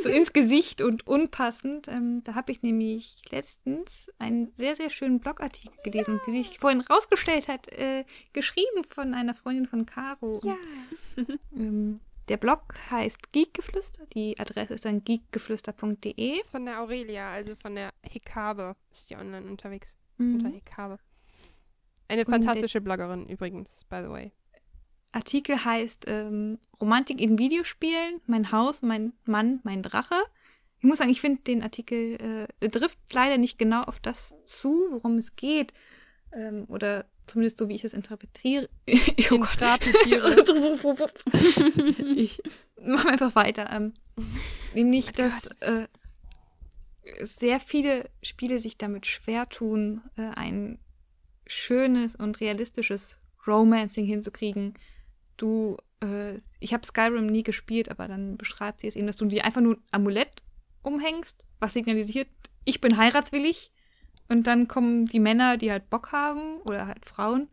Speaker 1: so ins Gesicht und unpassend. Ähm, da habe ich nämlich letztens einen sehr, sehr schönen Blogartikel gelesen, wie sich vorhin rausgestellt hat, äh, geschrieben von einer Freundin von Caro.
Speaker 2: Ja.
Speaker 1: Ähm, der Blog heißt Geekgeflüster. Die Adresse ist dann geekgeflüster.de.
Speaker 2: Das ist von der Aurelia, also von der Hekabe ist die online unterwegs. Unter
Speaker 1: Mhm.
Speaker 2: Hekabe. Eine
Speaker 1: Und
Speaker 2: fantastische Bloggerin übrigens, by the way.
Speaker 1: Artikel heißt ähm, Romantik in Videospielen, mein Haus, mein Mann, mein Drache. Ich muss sagen, ich finde den Artikel, äh, der trifft leider nicht genau auf das zu, worum es geht. Ähm, oder zumindest so, wie ich es interpretiere. *laughs* oh Gott.
Speaker 2: Interpretiere. *laughs*
Speaker 1: ich mache einfach weiter. Ähm, nämlich,
Speaker 2: Oh
Speaker 1: dass äh, sehr viele Spiele sich damit schwer tun, äh, ein schönes und realistisches Romancing hinzukriegen. Du, äh, ich habe Skyrim nie gespielt, aber dann beschreibt sie es eben, dass du dir einfach nur ein Amulett umhängst, was signalisiert, ich bin heiratswillig. Und dann kommen die Männer, die halt Bock haben, oder halt Frauen. Und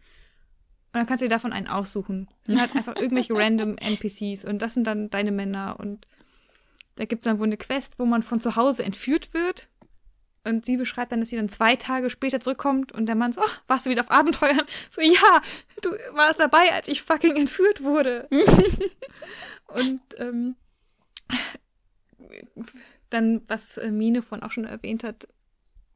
Speaker 1: dann kannst du dir davon einen aussuchen. Das sind halt einfach *laughs* irgendwelche random NPCs und das sind dann deine Männer. Und da gibt es dann wohl eine Quest, wo man von zu Hause entführt wird. Und sie beschreibt dann, dass sie dann zwei Tage später zurückkommt und der Mann so, "Ach, warst du wieder auf Abenteuern? *laughs* So, ja, du warst dabei, als ich fucking entführt wurde. *laughs* und ähm, dann, was äh, Mine vorhin auch schon erwähnt hat,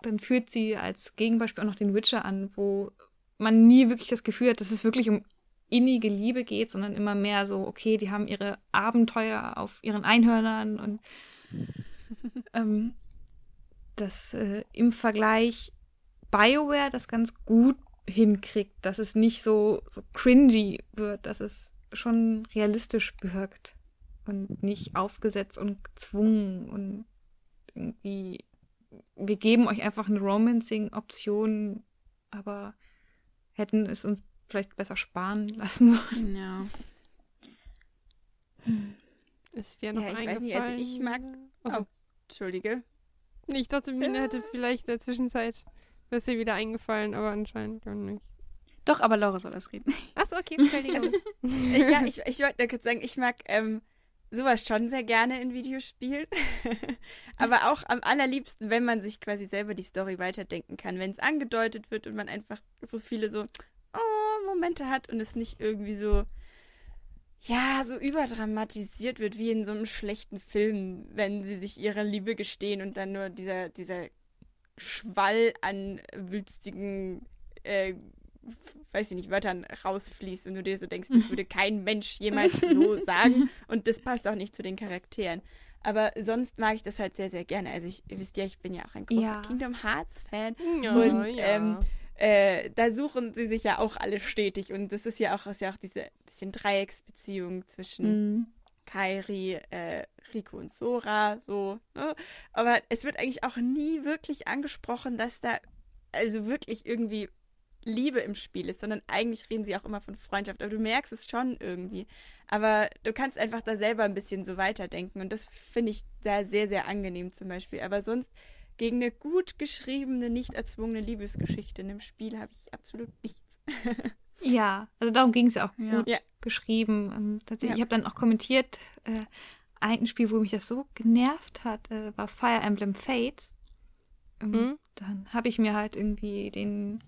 Speaker 1: dann führt sie als Gegenbeispiel auch noch den Witcher an, wo man nie wirklich das Gefühl hat, dass es wirklich um innige Liebe geht, sondern immer mehr so, okay, die haben ihre Abenteuer auf ihren Einhörnern und *laughs* ähm, dass äh, im Vergleich BioWare das ganz gut hinkriegt, dass es nicht so, so cringy wird, dass es schon realistisch wirkt und nicht aufgesetzt und gezwungen und irgendwie wir geben euch einfach eine Romancing-Option, aber hätten es uns vielleicht besser sparen *laughs* lassen sollen.
Speaker 3: Ja.
Speaker 2: Ist dir noch
Speaker 4: Ja, ich weiß
Speaker 2: eingefallen?
Speaker 4: nicht, also ich mag-
Speaker 2: Also,
Speaker 4: Oh. Entschuldige.
Speaker 2: Ich dachte, Mine hätte vielleicht in der Zwischenzeit ist dir wieder eingefallen, aber anscheinend nicht.
Speaker 3: Doch, aber Laura soll das reden. *laughs*
Speaker 2: Achso, okay, Entschuldigung.
Speaker 4: Äh, ja, ich, ich wollte nur kurz sagen, ich mag ähm, sowas schon sehr gerne in Videospielen. *laughs* Aber auch am allerliebsten, wenn man sich quasi selber die Story weiterdenken kann. Wenn es angedeutet wird und man einfach so viele so oh, Momente hat und es nicht irgendwie so, ja, so überdramatisiert wird wie in so einem schlechten Film, wenn sie sich ihrer Liebe gestehen und dann nur dieser, dieser Schwall an wülstigen äh, weiß ich nicht, Wörtern rausfließt und du dir so denkst, das würde *laughs* kein Mensch jemals so sagen und das passt auch nicht zu den Charakteren. Aber sonst mag ich das halt sehr, sehr gerne. Also ich, ihr wisst ja, ich bin ja auch ein großer
Speaker 1: Ja.
Speaker 4: Kingdom Hearts Fan.
Speaker 2: ja,
Speaker 4: Und,
Speaker 2: ja.
Speaker 4: ähm, Äh, da suchen sie sich ja auch alle stetig und das ist ja auch, ist ja auch diese bisschen Dreiecksbeziehung zwischen
Speaker 1: Mhm.
Speaker 4: Kairi, äh, Rico und Sora, so, ne? Aber es wird eigentlich auch nie wirklich angesprochen, dass da also wirklich irgendwie Liebe im Spiel ist, sondern eigentlich reden sie auch immer von Freundschaft. Aber du merkst es schon irgendwie. Aber du kannst einfach da selber ein bisschen so weiterdenken und das finde ich da sehr, sehr angenehm zum Beispiel. Aber sonst gegen eine gut geschriebene, nicht erzwungene Liebesgeschichte in einem Spiel habe ich absolut nichts. *laughs*
Speaker 1: Ja, also darum ging es ja auch
Speaker 3: Ja.
Speaker 1: gut
Speaker 4: Ja.
Speaker 1: geschrieben. Ähm, tatsächlich,
Speaker 4: Ja.
Speaker 1: Ich habe dann auch kommentiert, äh, ein Spiel, wo mich das so genervt hat, äh, war Fire Emblem Fates. Ähm,
Speaker 2: Mhm.
Speaker 1: Dann habe ich mir halt irgendwie den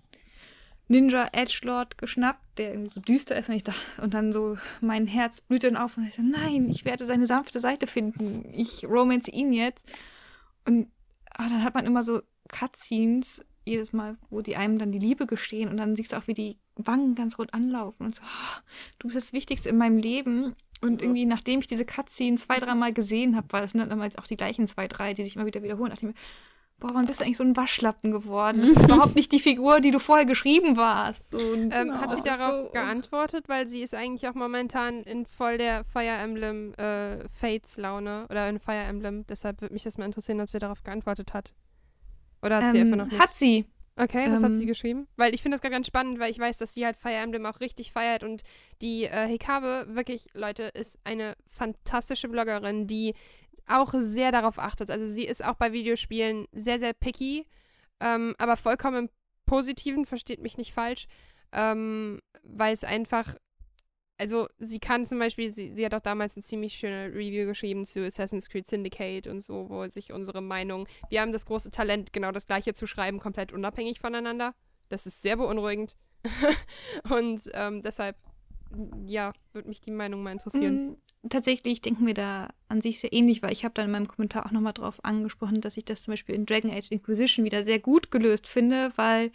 Speaker 1: Ninja Edgelord geschnappt, der irgendwie so düster ist und ich da und dann so mein Herz blüht dann auf und ich so, nein, ich werde seine sanfte Seite finden. Ich romance ihn jetzt. Und ah, dann hat man immer so Cutscenes jedes Mal, wo die einem dann die Liebe gestehen und dann siehst du auch, wie die Wangen ganz rot anlaufen und so, "Ah, du bist das Wichtigste in meinem Leben. Und irgendwie, nachdem ich diese Cutscene zwei, dreimal gesehen habe, weil das sind dann immer auch die gleichen zwei, drei, die sich immer wieder wiederholen, dachte ich mir, boah, wann bist du eigentlich so ein Waschlappen geworden? Das *laughs* ist überhaupt nicht die Figur, die du vorher geschrieben warst. So,
Speaker 2: Ähm,
Speaker 1: genau,
Speaker 2: hat sie darauf
Speaker 1: so-
Speaker 2: geantwortet, weil sie ist eigentlich auch momentan in voll der Fire Emblem äh, Fates Laune oder in Fire Emblem. Deshalb würde mich das mal interessieren, ob sie darauf geantwortet hat. Oder hat sie
Speaker 1: Ähm,
Speaker 2: einfach noch nicht?
Speaker 1: hat sie.
Speaker 2: Okay, was hat sie
Speaker 1: Ähm,
Speaker 2: geschrieben? Weil ich finde das gerade ganz spannend, weil ich weiß, dass sie halt Fire Emblem auch richtig feiert und die äh, Hikabe, wirklich, Leute, ist eine fantastische Bloggerin, die auch sehr darauf achtet. Also sie ist auch bei Videospielen sehr, sehr picky, ähm, aber vollkommen im Positiven, versteht mich nicht falsch, ähm, weil es einfach, also sie kann zum Beispiel, sie, sie hat auch damals eine ziemlich schöne Review geschrieben zu Assassin's Creed Syndicate und so, wo sich unsere Meinung, wir haben das große Talent, genau das gleiche zu schreiben, komplett unabhängig voneinander. Das ist sehr beunruhigend. *laughs* und ähm, deshalb, ja, würde mich die Meinung mal interessieren.
Speaker 1: Tatsächlich denken wir da an sich sehr ähnlich, weil ich habe dann in meinem Kommentar auch nochmal drauf angesprochen, dass ich das zum Beispiel in Dragon Age Inquisition wieder sehr gut gelöst finde, weil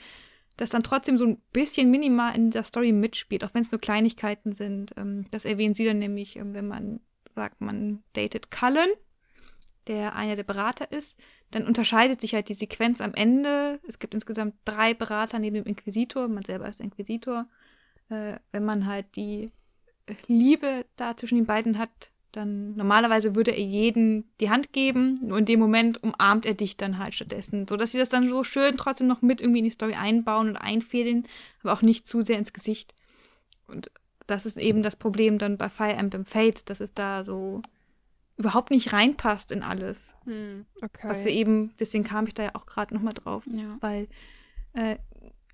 Speaker 1: das dann trotzdem so ein bisschen minimal in der Story mitspielt, auch wenn es nur Kleinigkeiten sind. Ähm, das erwähnen sie dann nämlich, ähm, wenn man sagt, man datet Cullen, der einer der Berater ist, dann unterscheidet sich halt die Sequenz am Ende. Es gibt insgesamt drei Berater neben dem Inquisitor, man selber ist Inquisitor. Äh, wenn man halt die Liebe da zwischen den beiden hat, dann normalerweise würde er jeden die Hand geben, nur in dem Moment umarmt er dich dann halt stattdessen, so dass sie das dann so schön trotzdem noch mit irgendwie in die Story einbauen und einfädeln, aber auch nicht zu sehr ins Gesicht. Und das ist eben das Problem dann bei Fire Emblem Fates, dass es da so überhaupt nicht reinpasst in alles,
Speaker 4: Hm.
Speaker 2: Okay.
Speaker 1: was wir eben, deswegen kam ich da ja auch gerade noch mal drauf,
Speaker 3: Ja.
Speaker 1: weil äh,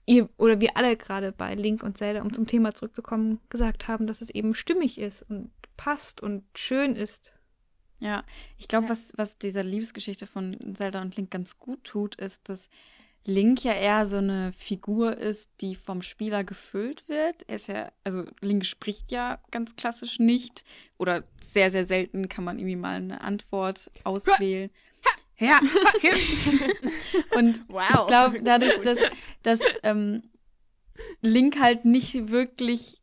Speaker 1: ihr oder wir alle gerade bei Link und Zelda, um zum Thema zurückzukommen, gesagt haben, dass es eben stimmig ist und passt und schön ist.
Speaker 3: Ja, ich glaube,
Speaker 4: Ja.
Speaker 3: was, was dieser Liebesgeschichte von Zelda und Link ganz gut tut, ist, dass Link ja eher so eine Figur ist, die vom Spieler gefüllt wird. Er ist ja, also Link spricht ja ganz klassisch nicht oder sehr, sehr selten kann man irgendwie mal eine Antwort auswählen. Ja. *laughs* und
Speaker 4: Wow.
Speaker 3: ich glaube, dadurch, dass, dass ähm, Link halt nicht wirklich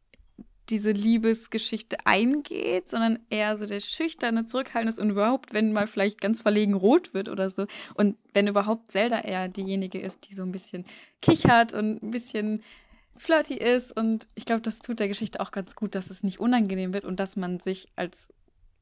Speaker 3: diese Liebesgeschichte eingeht, sondern eher so der schüchterne, zurückhaltende ist und überhaupt, wenn mal vielleicht ganz verlegen rot wird oder so. Und wenn überhaupt Zelda eher diejenige ist, die so ein bisschen kichert und ein bisschen flirty ist. Und ich glaube, das tut der Geschichte auch ganz gut, dass es nicht unangenehm wird und dass man sich als,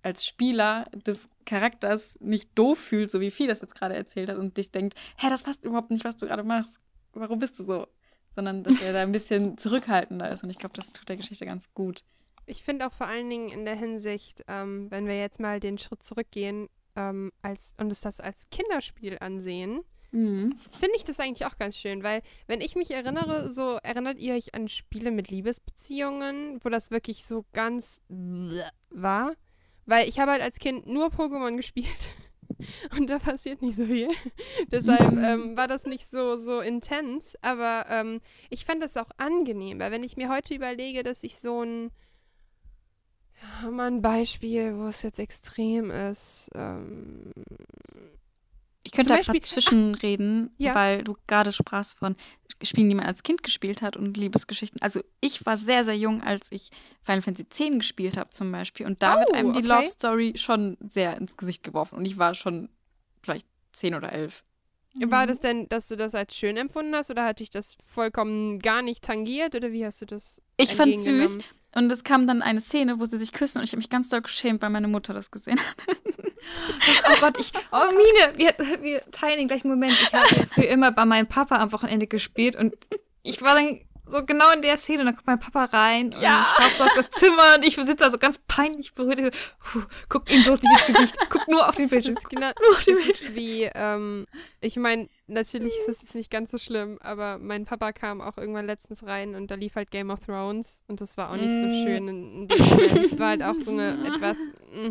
Speaker 3: als Spieler des Charakters nicht doof fühlt, so wie Vieh das jetzt gerade erzählt hat und dich denkt, hä, das passt überhaupt nicht, was du gerade machst. Warum bist du so? Sondern dass er da ein bisschen *laughs* zurückhaltender ist. Und ich glaube, das tut der Geschichte ganz gut.
Speaker 2: Ich finde auch vor allen Dingen in der Hinsicht, ähm, wenn wir jetzt mal den Schritt zurückgehen ähm, als, und es das als Kinderspiel ansehen, finde ich das eigentlich auch ganz schön, weil wenn ich mich erinnere, so erinnert ihr euch an Spiele mit Liebesbeziehungen, wo das wirklich so ganz *laughs* war? Weil ich habe halt als Kind nur Pokémon gespielt *laughs* und da passiert nicht so viel. *laughs* Deshalb *laughs* ähm, war das nicht so, so intens, aber ähm, ich fand das auch angenehm, weil wenn ich mir heute überlege, dass ich so ein ja, mal ein Beispiel, wo es jetzt extrem ist. Ähm,
Speaker 3: Ich könnte
Speaker 2: Zum
Speaker 3: da gerade
Speaker 2: Beispiel-
Speaker 3: zwischenreden,
Speaker 2: Ja.
Speaker 3: weil du gerade sprachst von Spielen, die man als Kind gespielt hat und Liebesgeschichten. Also ich war sehr, sehr jung, als ich Final Fantasy X gespielt habe zum Beispiel. Und da wird
Speaker 2: Oh,
Speaker 3: einem die
Speaker 2: okay.
Speaker 3: Love Story schon sehr ins Gesicht geworfen. Und ich war schon vielleicht zehn oder elf.
Speaker 2: War das denn, dass du das als schön empfunden hast oder hat dich das vollkommen gar nicht tangiert oder wie hast du das
Speaker 3: Ich fand's süß. Und es kam dann eine Szene, wo sie sich küssen und ich habe mich ganz doll geschämt, weil meine Mutter das gesehen hat. *laughs*
Speaker 1: Oh Gott, ich. Oh, Mine, wir, wir teilen den gleichen Moment. Ich habe ja früher immer bei meinem Papa am Wochenende gespielt und ich war dann so genau in der Szene und dann kommt mein Papa rein und
Speaker 3: Ja.
Speaker 1: staubsaugt das Zimmer und ich sitze da so ganz peinlich berührt. Puh, guck ihm bloß nicht ins Gesicht, guck nur auf den Bildschirm.
Speaker 2: Genau,
Speaker 1: Nur auf den
Speaker 2: ist wie, ähm, ich meine, natürlich ist das jetzt nicht ganz so schlimm, aber mein Papa kam auch irgendwann letztens rein und da lief halt Game of Thrones und das war auch nicht so
Speaker 1: Mm.
Speaker 2: schön. Es war halt auch so eine *laughs* etwas mm,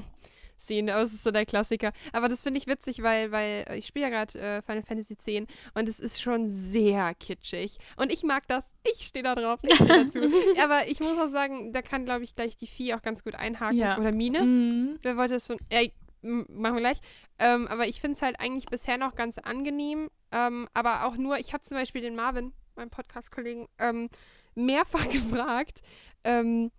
Speaker 2: Szene, aber es ist so der Klassiker. Aber das finde ich witzig, weil, weil ich spiele ja gerade äh, Final Fantasy X und es ist schon sehr kitschig. Und ich mag das. Ich stehe da drauf. Ich stehe dazu. *laughs* aber ich muss auch sagen, da kann, glaube ich, gleich die Vieh auch ganz gut einhaken.
Speaker 3: Ja.
Speaker 2: Oder Mine.
Speaker 1: Mhm.
Speaker 2: Wer wollte das schon? Ey, machen wir gleich. Ähm, aber ich finde es halt eigentlich bisher noch ganz angenehm. Ähm, aber auch nur, ich habe zum Beispiel den Marvin, meinen Podcast-Kollegen, ähm, mehrfach *laughs* gefragt, ähm,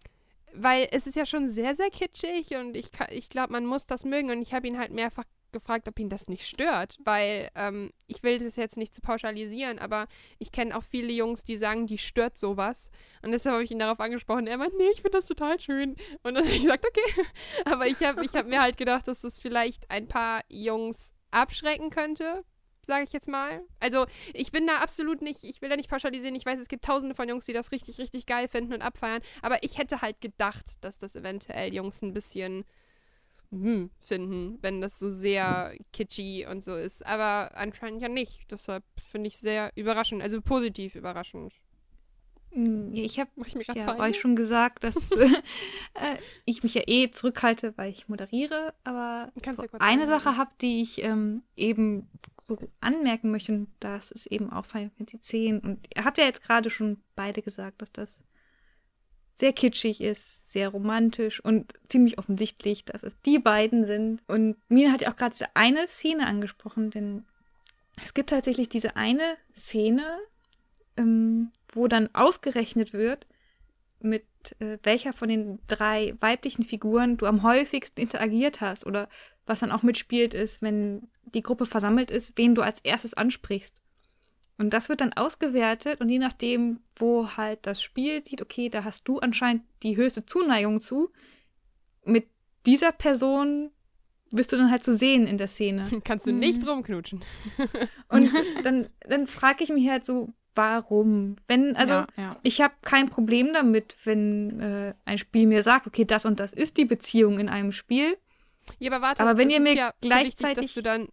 Speaker 2: weil es ist ja schon sehr, sehr kitschig und ich, ich glaube, man muss das mögen. Und ich habe ihn halt mehrfach gefragt, ob ihn das nicht stört, weil ähm, ich will das jetzt nicht zu pauschalisieren, aber ich kenne auch viele Jungs, die sagen, die stört sowas. Und deshalb habe ich ihn darauf angesprochen. Er meint, nee, ich finde das total schön. Und dann habe ich gesagt, okay. *laughs* Aber ich habe ich hab mir halt gedacht, dass das vielleicht ein paar Jungs abschrecken könnte. Sage ich jetzt mal. Also ich bin da absolut nicht, ich will da nicht pauschalisieren. Ich weiß, es gibt tausende von Jungs, die das richtig, richtig geil finden und abfeiern. Aber ich hätte halt gedacht, dass das eventuell Jungs ein bisschen hm, finden, wenn das so sehr kitschy und so ist. Aber anscheinend ja nicht. Deshalb finde ich sehr überraschend, also positiv überraschend.
Speaker 1: Mm, Ich habe
Speaker 2: ich
Speaker 1: ja euch schon gesagt, dass *laughs* äh, ich mich ja eh zurückhalte, weil ich moderiere, aber so eine. Sache habe, die ich ähm, eben so anmerken möchte, und das ist eben auch Final Fantasy 10. Und ihr habt ja jetzt gerade schon beide gesagt, dass das sehr kitschig ist, sehr romantisch und ziemlich offensichtlich, dass es die beiden sind. Und Mina hat ja auch gerade diese eine Szene angesprochen, denn es gibt tatsächlich diese eine Szene, ähm, wo dann ausgerechnet wird, mit äh, welcher von den drei weiblichen Figuren du am häufigsten interagiert hast oder was dann auch mitspielt ist, wenn die Gruppe versammelt ist, wen du als erstes ansprichst. Und das wird dann ausgewertet und je nachdem, wo halt das Spiel sieht, okay, da hast du anscheinend die höchste Zuneigung zu, mit dieser Person wirst du dann halt zu sehen in der Szene. *laughs*
Speaker 2: Kannst du nicht rumknutschen. *laughs*
Speaker 1: Und *laughs* dann, dann frage ich mich halt so, warum? Wenn, also
Speaker 3: ja, ja.
Speaker 1: ich habe kein Problem damit, wenn äh, ein Spiel mir sagt, okay, das und das ist die Beziehung in einem Spiel.
Speaker 2: Ja, aber warte,
Speaker 1: Aber wenn
Speaker 2: es
Speaker 1: ihr
Speaker 2: ist
Speaker 1: mir
Speaker 2: ja sehr wichtig,
Speaker 1: gleichzeitig-
Speaker 2: dass du dann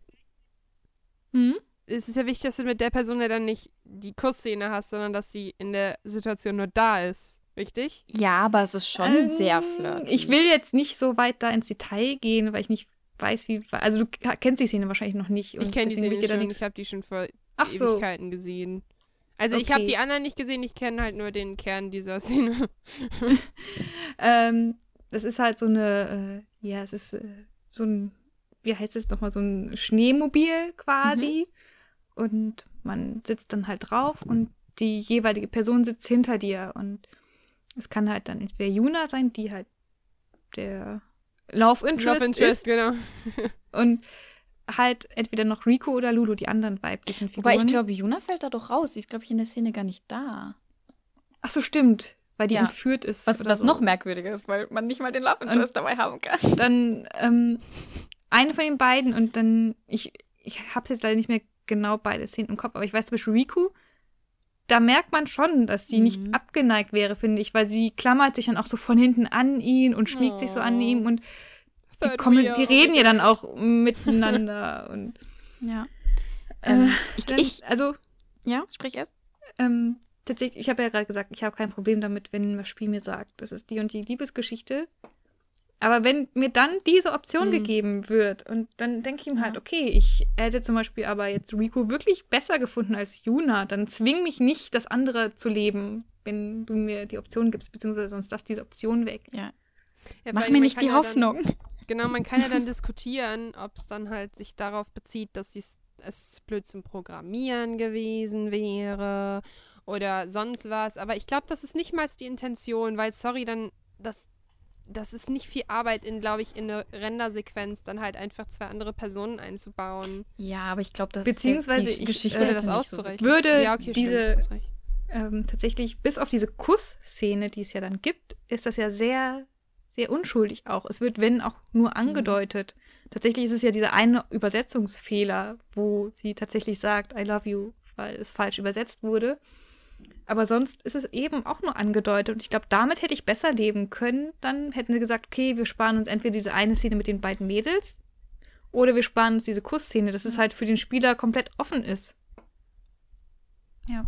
Speaker 1: Hm?
Speaker 2: es ist ja wichtig, dass du mit der Person ja dann nicht die Kussszene hast, sondern dass sie in der Situation nur da ist. Richtig?
Speaker 3: ja, aber es ist schon
Speaker 1: Ähm,
Speaker 3: sehr flirty.
Speaker 1: Ich will jetzt nicht so weit da ins Detail gehen, weil ich nicht weiß, wie. Also, du kennst die Szene wahrscheinlich noch nicht.
Speaker 2: Ich kenne die Szene
Speaker 1: ich
Speaker 2: schon.
Speaker 1: nichts-
Speaker 2: Ich habe die schon vor
Speaker 1: Ach so.
Speaker 2: Ewigkeiten gesehen. Also ich habe
Speaker 1: Okay.
Speaker 2: die anderen nicht gesehen, ich kenne halt nur den Kern dieser Szene. *laughs*
Speaker 1: Ähm, das ist halt so eine. Äh, ja, es ist äh, so ein. Wie heißt es nochmal? So ein Schneemobil quasi. Und man sitzt dann halt drauf und die jeweilige Person sitzt hinter dir. Und es kann halt dann entweder Juna sein, die halt der Love Interest,
Speaker 2: Love Interest,
Speaker 1: ist.
Speaker 2: genau. *laughs*
Speaker 1: Und halt entweder noch Rico oder Lulu, die anderen weiblichen Figuren.
Speaker 3: Wobei ich glaube, Juna fällt da doch raus. Sie ist, glaube ich, in der Szene gar nicht da.
Speaker 1: Ach so, stimmt. Weil die
Speaker 3: Ja.
Speaker 1: entführt ist.
Speaker 3: Was, was
Speaker 1: so.
Speaker 3: noch merkwürdiger ist, weil man nicht mal den Love Interest dabei haben kann.
Speaker 1: Dann ähm, eine von den beiden und dann, ich, ich hab's jetzt leider nicht mehr genau beide Szenen im Kopf, aber ich weiß zum Beispiel Riku, da merkt man schon, dass sie nicht
Speaker 3: Mhm.
Speaker 1: abgeneigt wäre, finde ich, weil sie klammert sich dann auch so von hinten an ihn und schmiegt sich so an
Speaker 2: Oh.
Speaker 1: ihm und die, kommen, die
Speaker 2: oh
Speaker 1: reden ja dann auch miteinander *laughs* und
Speaker 3: Ja.
Speaker 1: Äh,
Speaker 3: Ähm, ich,
Speaker 1: dann,
Speaker 3: ich,
Speaker 1: also
Speaker 3: ja, sprich erst.
Speaker 1: Ähm, tatsächlich, ich habe ja gerade gesagt, ich habe kein Problem damit, wenn das Spiel mir sagt, das ist die und die Liebesgeschichte. Aber wenn mir dann diese Option
Speaker 2: Mhm.
Speaker 1: gegeben wird und dann denke ich mir halt, okay, ich hätte zum Beispiel aber jetzt Rico wirklich besser gefunden als Yuna, dann zwing mich nicht, das andere zu leben, wenn du mir die Option gibst, beziehungsweise sonst lass diese Option weg.
Speaker 3: Ja.
Speaker 2: Ja,
Speaker 3: Mach mir nicht die
Speaker 2: ja dann-
Speaker 3: Hoffnung.
Speaker 2: Genau, man kann ja dann *laughs* diskutieren, ob es dann halt sich darauf bezieht, dass es blöd zum Programmieren gewesen wäre oder sonst was. Aber ich glaube, das ist nicht mal die Intention, weil, sorry, dann, das, das ist nicht viel Arbeit in, glaube ich, in eine Rendersequenz, dann halt einfach zwei andere Personen einzubauen.
Speaker 3: Ja, aber ich glaube, dass
Speaker 1: Beziehungsweise
Speaker 3: die
Speaker 1: ich,
Speaker 3: Geschichte
Speaker 1: äh,
Speaker 2: das
Speaker 3: nicht so
Speaker 2: auszurechnen.
Speaker 1: Würde
Speaker 2: ja, okay,
Speaker 1: diese-
Speaker 2: stimmt,
Speaker 1: ähm, tatsächlich, bis auf diese Kussszene, die es ja dann gibt, ist das ja sehr, sehr unschuldig auch. Es wird, wenn auch nur angedeutet. Tatsächlich ist es ja dieser eine Übersetzungsfehler, wo sie tatsächlich sagt, I love you, weil es falsch übersetzt wurde. Aber sonst ist es eben auch nur angedeutet. Und ich glaube, damit hätte ich besser leben können. Dann hätten sie gesagt, okay, wir sparen uns entweder diese eine Szene mit den beiden Mädels oder wir sparen uns diese Kussszene, dass es halt für den Spieler komplett offen ist.
Speaker 3: Ja.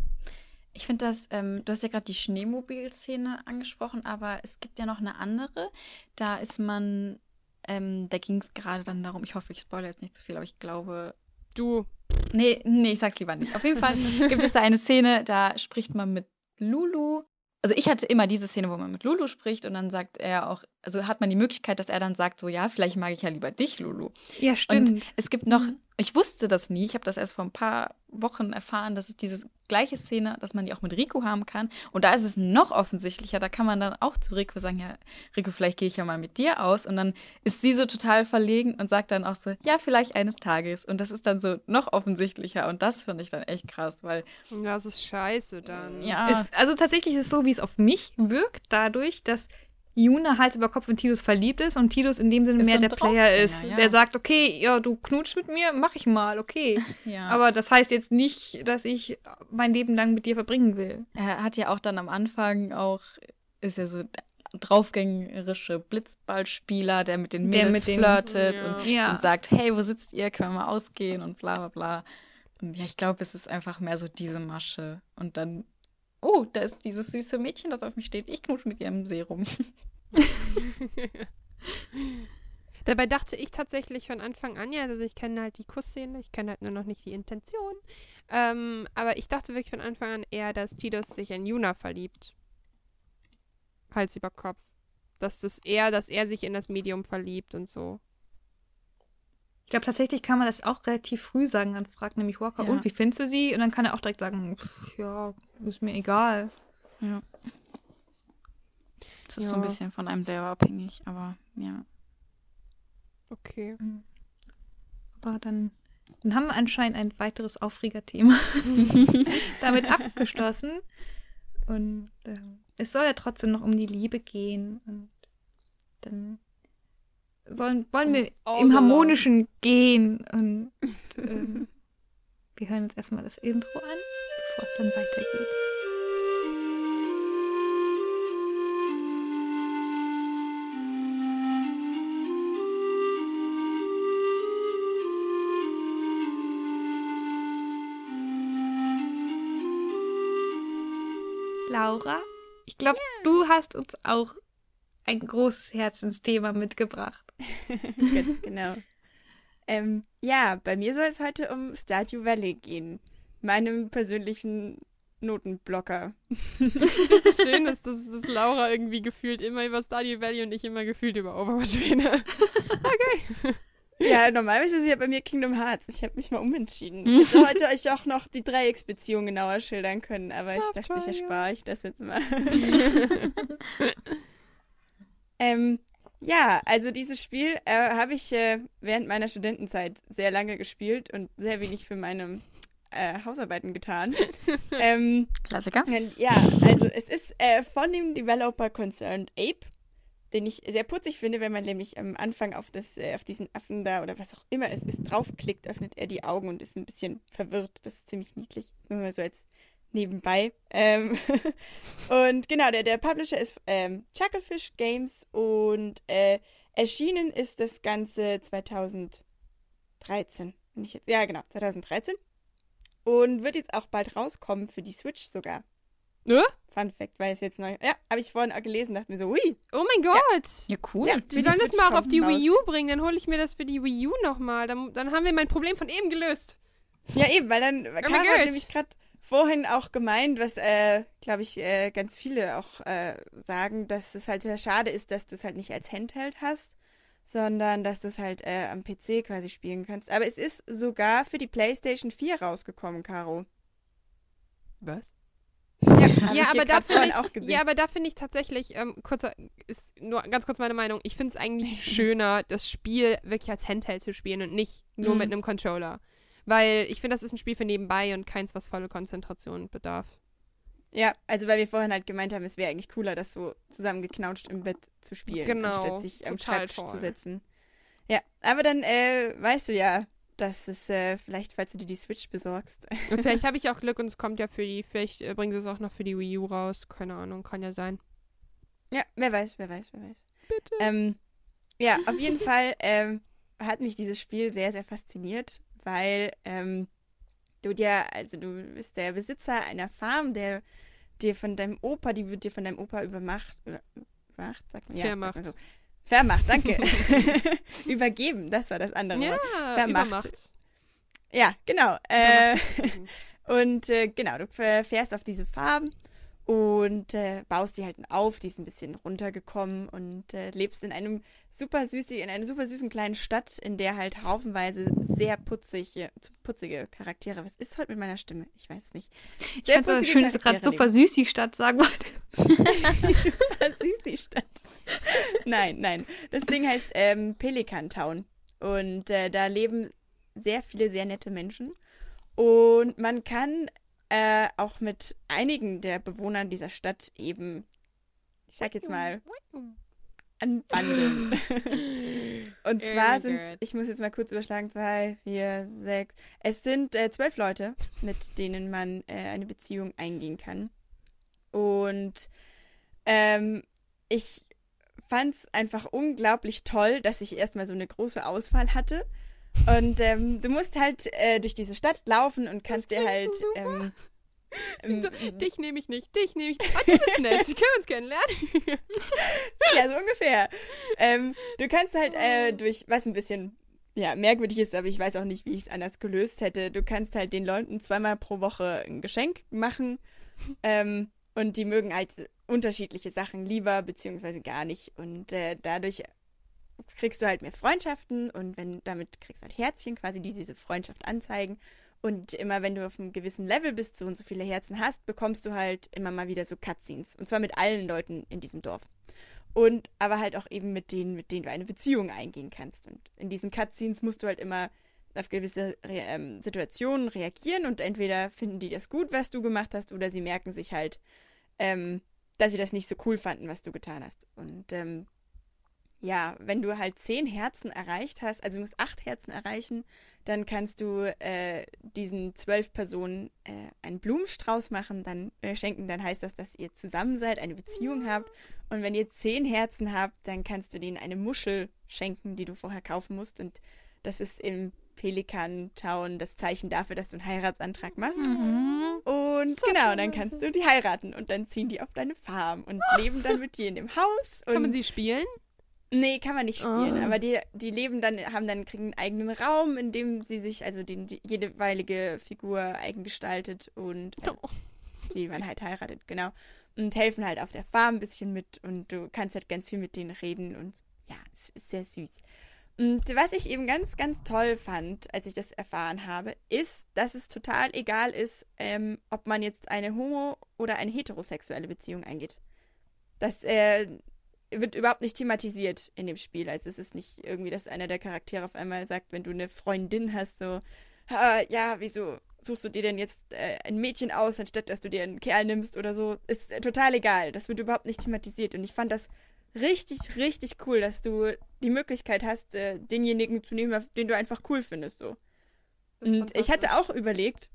Speaker 3: Ich finde das, ähm, du hast ja gerade die Schneemobil-Szene angesprochen, aber es gibt ja noch eine andere. Da ist man, ähm, da ging es gerade dann darum, ich hoffe, ich spoilere jetzt nicht zu viel, aber ich glaube,
Speaker 2: Du,
Speaker 3: nee, nee, ich sag's lieber nicht. Auf jeden Fall gibt es da eine Szene, da spricht man mit Lulu. Also ich hatte immer diese Szene, wo man mit Lulu spricht und dann sagt er auch, also hat man die Möglichkeit, dass er dann sagt, so ja, vielleicht mag ich ja lieber dich, Lulu.
Speaker 1: Ja, stimmt.
Speaker 3: Es gibt noch,
Speaker 1: Mhm.
Speaker 3: Ich wusste das nie, ich habe das erst vor ein paar Wochen erfahren, dass es diese gleiche Szene, dass man die auch mit Rico haben kann. Und da ist es noch offensichtlicher, da kann man dann auch zu Rico sagen, ja, Rico, vielleicht gehe ich ja mal mit dir aus. Und dann ist sie so total verlegen und sagt dann auch so, ja, vielleicht eines Tages. Und das ist dann so noch offensichtlicher. Und das finde ich dann echt krass, weil,
Speaker 2: das ist scheiße dann.
Speaker 3: ja,
Speaker 1: Es, also tatsächlich ist es so, wie es auf mich wirkt, dadurch, dass Juna Hals über Kopf in Tidus verliebt ist und Tidus in dem Sinne
Speaker 3: Ist
Speaker 1: mehr der Player ist.
Speaker 3: ja.
Speaker 1: Der sagt, okay, ja, du knutschst mit mir, mach ich mal, okay. *laughs*
Speaker 3: Ja.
Speaker 1: Aber das heißt jetzt nicht, dass ich mein Leben lang mit dir verbringen will.
Speaker 3: Er hat ja auch dann am Anfang auch, ist ja so draufgängerische Blitzballspieler, der mit den Mädels
Speaker 1: mit den-
Speaker 3: flirtet
Speaker 2: Ja.
Speaker 3: und,
Speaker 1: Ja.
Speaker 3: und sagt, hey, wo sitzt ihr? Können wir mal ausgehen und bla bla bla. Und ja, ich glaube, es ist einfach mehr so diese Masche. Und dann, oh, da ist dieses süße Mädchen, das auf mich steht. Ich knutsch mit ihr im Serum. *laughs*
Speaker 2: Dabei dachte ich tatsächlich von Anfang an, ja, also ich kenne halt die Kussszene, ich kenne halt nur noch nicht die Intention. Ähm, aber ich dachte wirklich von Anfang an eher, dass Tidus sich in Yuna verliebt. Hals über Kopf. Dass das eher, dass er sich in das Medium verliebt und so.
Speaker 1: Ich glaube, tatsächlich kann man das auch relativ früh sagen. Dann fragt nämlich Walker,
Speaker 3: Ja.
Speaker 1: und wie findest du sie? Und dann kann er auch direkt sagen, pff, ja, ist mir egal.
Speaker 3: Ja. Das ist so
Speaker 2: Ja.
Speaker 3: ein bisschen von einem selber abhängig, aber ja.
Speaker 2: Okay.
Speaker 1: Aber dann, dann haben wir anscheinend ein weiteres Aufregerthema *laughs* damit abgeschlossen. Und ähm, es soll ja trotzdem noch um die Liebe gehen. Und dann sollen, wollen wir im. Harmonischen gehen. Und ähm, wir hören uns erstmal das Intro an, bevor es dann weitergeht. Laura, ich glaube, du hast uns auch ein großes Herzensthema mitgebracht. *laughs*
Speaker 4: Ganz genau. Ähm, ja, bei mir soll es heute um Stardew Valley gehen. Meinem persönlichen Notenblocker. *laughs*
Speaker 2: Es ist schön, dass, dass, dass Laura irgendwie gefühlt immer über Stardew Valley und ich immer gefühlt über Overwatch rede. *laughs*
Speaker 4: Ja, normalerweise ist es ja bei mir Kingdom Hearts. Ich habe mich mal umentschieden. Ich hätte heute euch auch noch die Dreiecksbeziehung genauer schildern können, aber ich dachte, ich erspare euch das jetzt mal. *laughs* ähm, ja, also dieses Spiel äh, habe ich äh, während meiner Studentenzeit sehr lange gespielt und sehr wenig für meine äh, Hausarbeiten getan. *laughs* ähm,
Speaker 3: Klassiker.
Speaker 4: ja, also es ist äh, von dem Developer Concerned Ape, den ich sehr putzig finde, wenn man nämlich am Anfang auf, das, äh, auf diesen Affen da oder was auch immer es ist, draufklickt, öffnet er die Augen und ist ein bisschen verwirrt. Das ist ziemlich niedlich. Nur mal so als nebenbei. Ähm *laughs* und genau, der, der Publisher ist ähm, Chucklefish Games und äh, erschienen ist das Ganze 2013. Wenn ich jetzt, ja, genau, 2013. Und wird jetzt auch bald rauskommen für die Switch sogar.
Speaker 2: Ne?
Speaker 4: Fun Fact, weiß ich jetzt neu. Ja, habe ich vorhin auch gelesen, dachte mir so, ui.
Speaker 2: Oh mein Gott!
Speaker 3: Ja, cool.
Speaker 4: Ja.
Speaker 2: Wir sollen das mal auch auf die
Speaker 4: raus.
Speaker 2: Wii U bringen, dann hole ich mir das für die Wii U nochmal. Dann, dann haben wir mein Problem von eben gelöst.
Speaker 4: Ja, eben, weil dann
Speaker 2: Oh
Speaker 4: Caro hat nämlich gerade vorhin auch gemeint, was, äh, glaube ich, äh, ganz viele auch äh, sagen, dass es halt schade ist, dass du es halt nicht als Handheld hast, sondern dass du es halt äh, am PC quasi spielen kannst. Aber es ist sogar für die PlayStation 4 rausgekommen, Caro.
Speaker 2: Was?
Speaker 4: Ja,
Speaker 2: Ja, aber da finde ich, ja, aber da finde ich tatsächlich, ähm, kurzer, ist nur ganz kurz meine Meinung, ich finde es eigentlich *laughs* schöner, das Spiel wirklich als Handheld zu spielen und nicht nur
Speaker 4: Mhm.
Speaker 2: mit einem Controller. Weil ich finde, das ist ein Spiel für nebenbei und keins, was volle Konzentration bedarf.
Speaker 4: Ja, also weil wir vorhin halt gemeint haben, es wäre eigentlich cooler, das so zusammengeknautscht im Bett zu spielen,
Speaker 2: Genau,
Speaker 4: anstatt sich am Schreibtisch zu
Speaker 2: toll.
Speaker 4: setzen. Ja, aber dann äh, weißt du ja, dass es äh, vielleicht, falls du dir die Switch besorgst.
Speaker 2: Und vielleicht *laughs* habe ich auch Glück und es kommt ja für die, vielleicht äh, bringen sie es auch noch für die Wii U raus. Keine Ahnung, kann ja sein.
Speaker 4: ja, wer weiß, wer weiß, wer weiß.
Speaker 2: Bitte.
Speaker 4: Ähm, ja, auf *laughs* jeden Fall ähm, hat mich dieses Spiel sehr, sehr fasziniert, weil ähm, du dir, also du bist der Besitzer einer Farm, der dir von deinem Opa, die wird dir von deinem Opa übermacht, über- übermacht, sagt man, ja,
Speaker 2: Vermacht.
Speaker 4: sagt man so. Vermacht, danke. *laughs* *laughs* Übergeben, das war das andere
Speaker 2: ja,
Speaker 4: Wort. Vermacht.
Speaker 2: Übermacht.
Speaker 4: Ja, genau. Äh, *laughs* und äh, genau, du fährst auf diese Farm und äh, baust die halt auf. Die ist ein bisschen runtergekommen und äh, lebst in einem super süßi, in einer super süßen kleinen Stadt, in der halt haufenweise sehr putzige, putzige Charaktere. Was ist heute mit meiner Stimme? Ich weiß es nicht.
Speaker 1: Ich
Speaker 4: Sehr
Speaker 1: fand das
Speaker 4: putzige
Speaker 1: schön, dass du gerade super süß die Stadt sagen wolltest. *laughs*
Speaker 4: die super süßi Stadt. Nein, nein. Das Ding heißt ähm, Pelican Town. Und äh, da leben sehr viele sehr nette Menschen. Und man kann äh, auch mit einigen der Bewohnern dieser Stadt eben ich sag jetzt mal, anbandeln. *laughs* Und zwar sind ich muss jetzt mal kurz überschlagen, zwei, vier, sechs. Es sind äh, zwölf Leute, mit denen man äh, eine Beziehung eingehen kann. Und ähm, ich fand es einfach unglaublich toll, dass ich erstmal so eine große Auswahl hatte. Und ähm, du musst halt äh, durch diese Stadt laufen und kannst dir halt.
Speaker 2: so super.
Speaker 4: Ähm,
Speaker 2: So,
Speaker 4: ähm,
Speaker 2: dich nehme ich nicht, dich nehme ich nicht. Oh, du bist nett, *laughs* wir können uns kennenlernen. *laughs*
Speaker 4: Ja, so ungefähr. Ähm, du kannst halt äh, durch, was ein bisschen ja, merkwürdig ist, aber ich weiß auch nicht, wie ich es anders gelöst hätte. Du kannst halt den Leuten zweimal pro Woche ein Geschenk machen. Ähm, und die mögen halt unterschiedliche Sachen lieber, beziehungsweise gar nicht. Und äh, dadurch kriegst du halt mehr Freundschaften und wenn damit kriegst du halt Herzchen quasi, die diese Freundschaft anzeigen. Und immer wenn du auf einem gewissen Level bist, so und so viele Herzen hast, bekommst du halt immer mal wieder so Cutscenes. Und zwar mit allen Leuten in diesem Dorf. Und aber halt auch eben mit denen, mit denen du eine Beziehung eingehen kannst. Und in diesen Cutscenes musst du halt immer auf gewisse Re ähm, Situationen reagieren und entweder finden die das gut, was du gemacht hast, oder sie merken sich halt, ähm, dass sie das nicht so cool fanden, was du getan hast. Und ähm, ja, wenn du halt zehn Herzen erreicht hast, also du musst acht Herzen erreichen, dann kannst du äh, diesen zwölf Personen äh, einen Blumenstrauß machen, dann äh, schenken, dann heißt das, dass ihr zusammen seid, eine Beziehung habt. Und wenn ihr zehn Herzen habt, dann kannst du denen eine Muschel schenken, die du vorher kaufen musst. Und das ist im Pelikan Town das Zeichen dafür, dass du einen Heiratsantrag machst.
Speaker 3: Mhm.
Speaker 4: Und
Speaker 2: So
Speaker 4: genau, dann kannst du die heiraten und dann ziehen die auf deine Farm und leben dann mit dir in dem Haus.
Speaker 2: Kann man sie spielen?
Speaker 4: Nee, kann man nicht spielen,
Speaker 2: Ah.
Speaker 4: aber die, die leben dann, haben dann, kriegen einen eigenen Raum, in dem sie sich, also den die jeweilige Figur eigen gestaltet und also,
Speaker 2: Oh,
Speaker 4: die man halt heiratet, genau. Und helfen halt auf der Farm ein bisschen mit und du kannst halt ganz viel mit denen reden und ja, es ist sehr süß. Und was ich eben ganz, ganz toll fand, als ich das erfahren habe, ist, dass es total egal ist, ähm, ob man jetzt eine homo- oder eine heterosexuelle Beziehung eingeht. Das äh, wird überhaupt nicht thematisiert in dem Spiel. Also es ist nicht irgendwie, dass einer der Charaktere auf einmal sagt, wenn du eine Freundin hast, so, "Ah, ja, wieso suchst du dir denn jetzt äh, ein Mädchen aus, anstatt dass du dir einen Kerl nimmst oder so. Ist äh, total egal. Das wird überhaupt nicht thematisiert. Und ich fand das richtig, richtig cool, dass du die Möglichkeit hast, äh, denjenigen zu nehmen, den du einfach cool findest. So. Und ich hatte auch überlegt,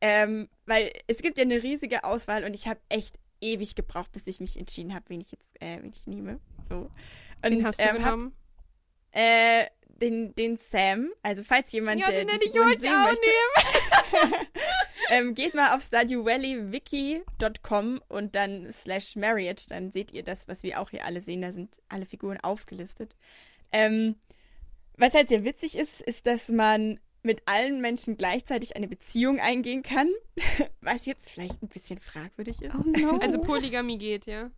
Speaker 4: ähm, weil es gibt ja eine riesige Auswahl und ich habe echt ewig gebraucht, bis ich mich entschieden habe, wen ich jetzt, äh, wen ich nehme. So. Und
Speaker 2: Wen hast du
Speaker 4: ähm, hab,
Speaker 2: genommen?
Speaker 4: äh, den, den Sam. Also falls jemand
Speaker 2: Ja,
Speaker 4: äh,
Speaker 2: den hätte ich heute auch
Speaker 4: möchte, *laughs* ähm, geht mal auf StardewValleyWiki.com und dann slash Marriott. Dann seht ihr das, was wir auch hier alle sehen. Da sind alle Figuren aufgelistet. Ähm, was halt sehr witzig ist, ist, dass man mit allen Menschen gleichzeitig eine Beziehung eingehen kann, *laughs* was jetzt vielleicht ein bisschen fragwürdig ist.
Speaker 1: Oh no.
Speaker 2: Also Polygamie geht, ja.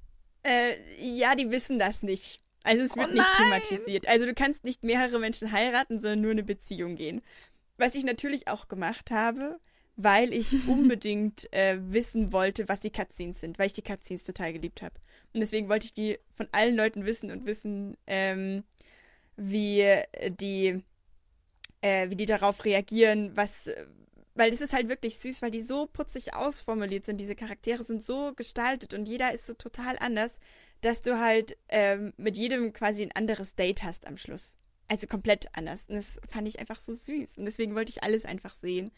Speaker 4: Äh, ja, die wissen das nicht. Also es wird
Speaker 3: Oh
Speaker 4: nicht thematisiert. Also du kannst nicht mehrere Menschen heiraten, sondern nur eine Beziehung gehen. Was ich natürlich auch gemacht habe, weil ich *laughs* unbedingt äh, wissen wollte, was die Cutscenes sind, weil ich die Cutscenes total geliebt habe. Und deswegen wollte ich die von allen Leuten wissen und wissen, ähm, wie äh, die, äh, wie die darauf reagieren, was, äh, weil das ist halt wirklich süß, weil die so putzig ausformuliert sind. Diese Charaktere sind so gestaltet und jeder ist so total anders, dass du halt ähm, mit jedem quasi ein anderes Date hast am Schluss. Also komplett anders. Und das fand ich einfach so süß. Und deswegen wollte ich alles einfach sehen.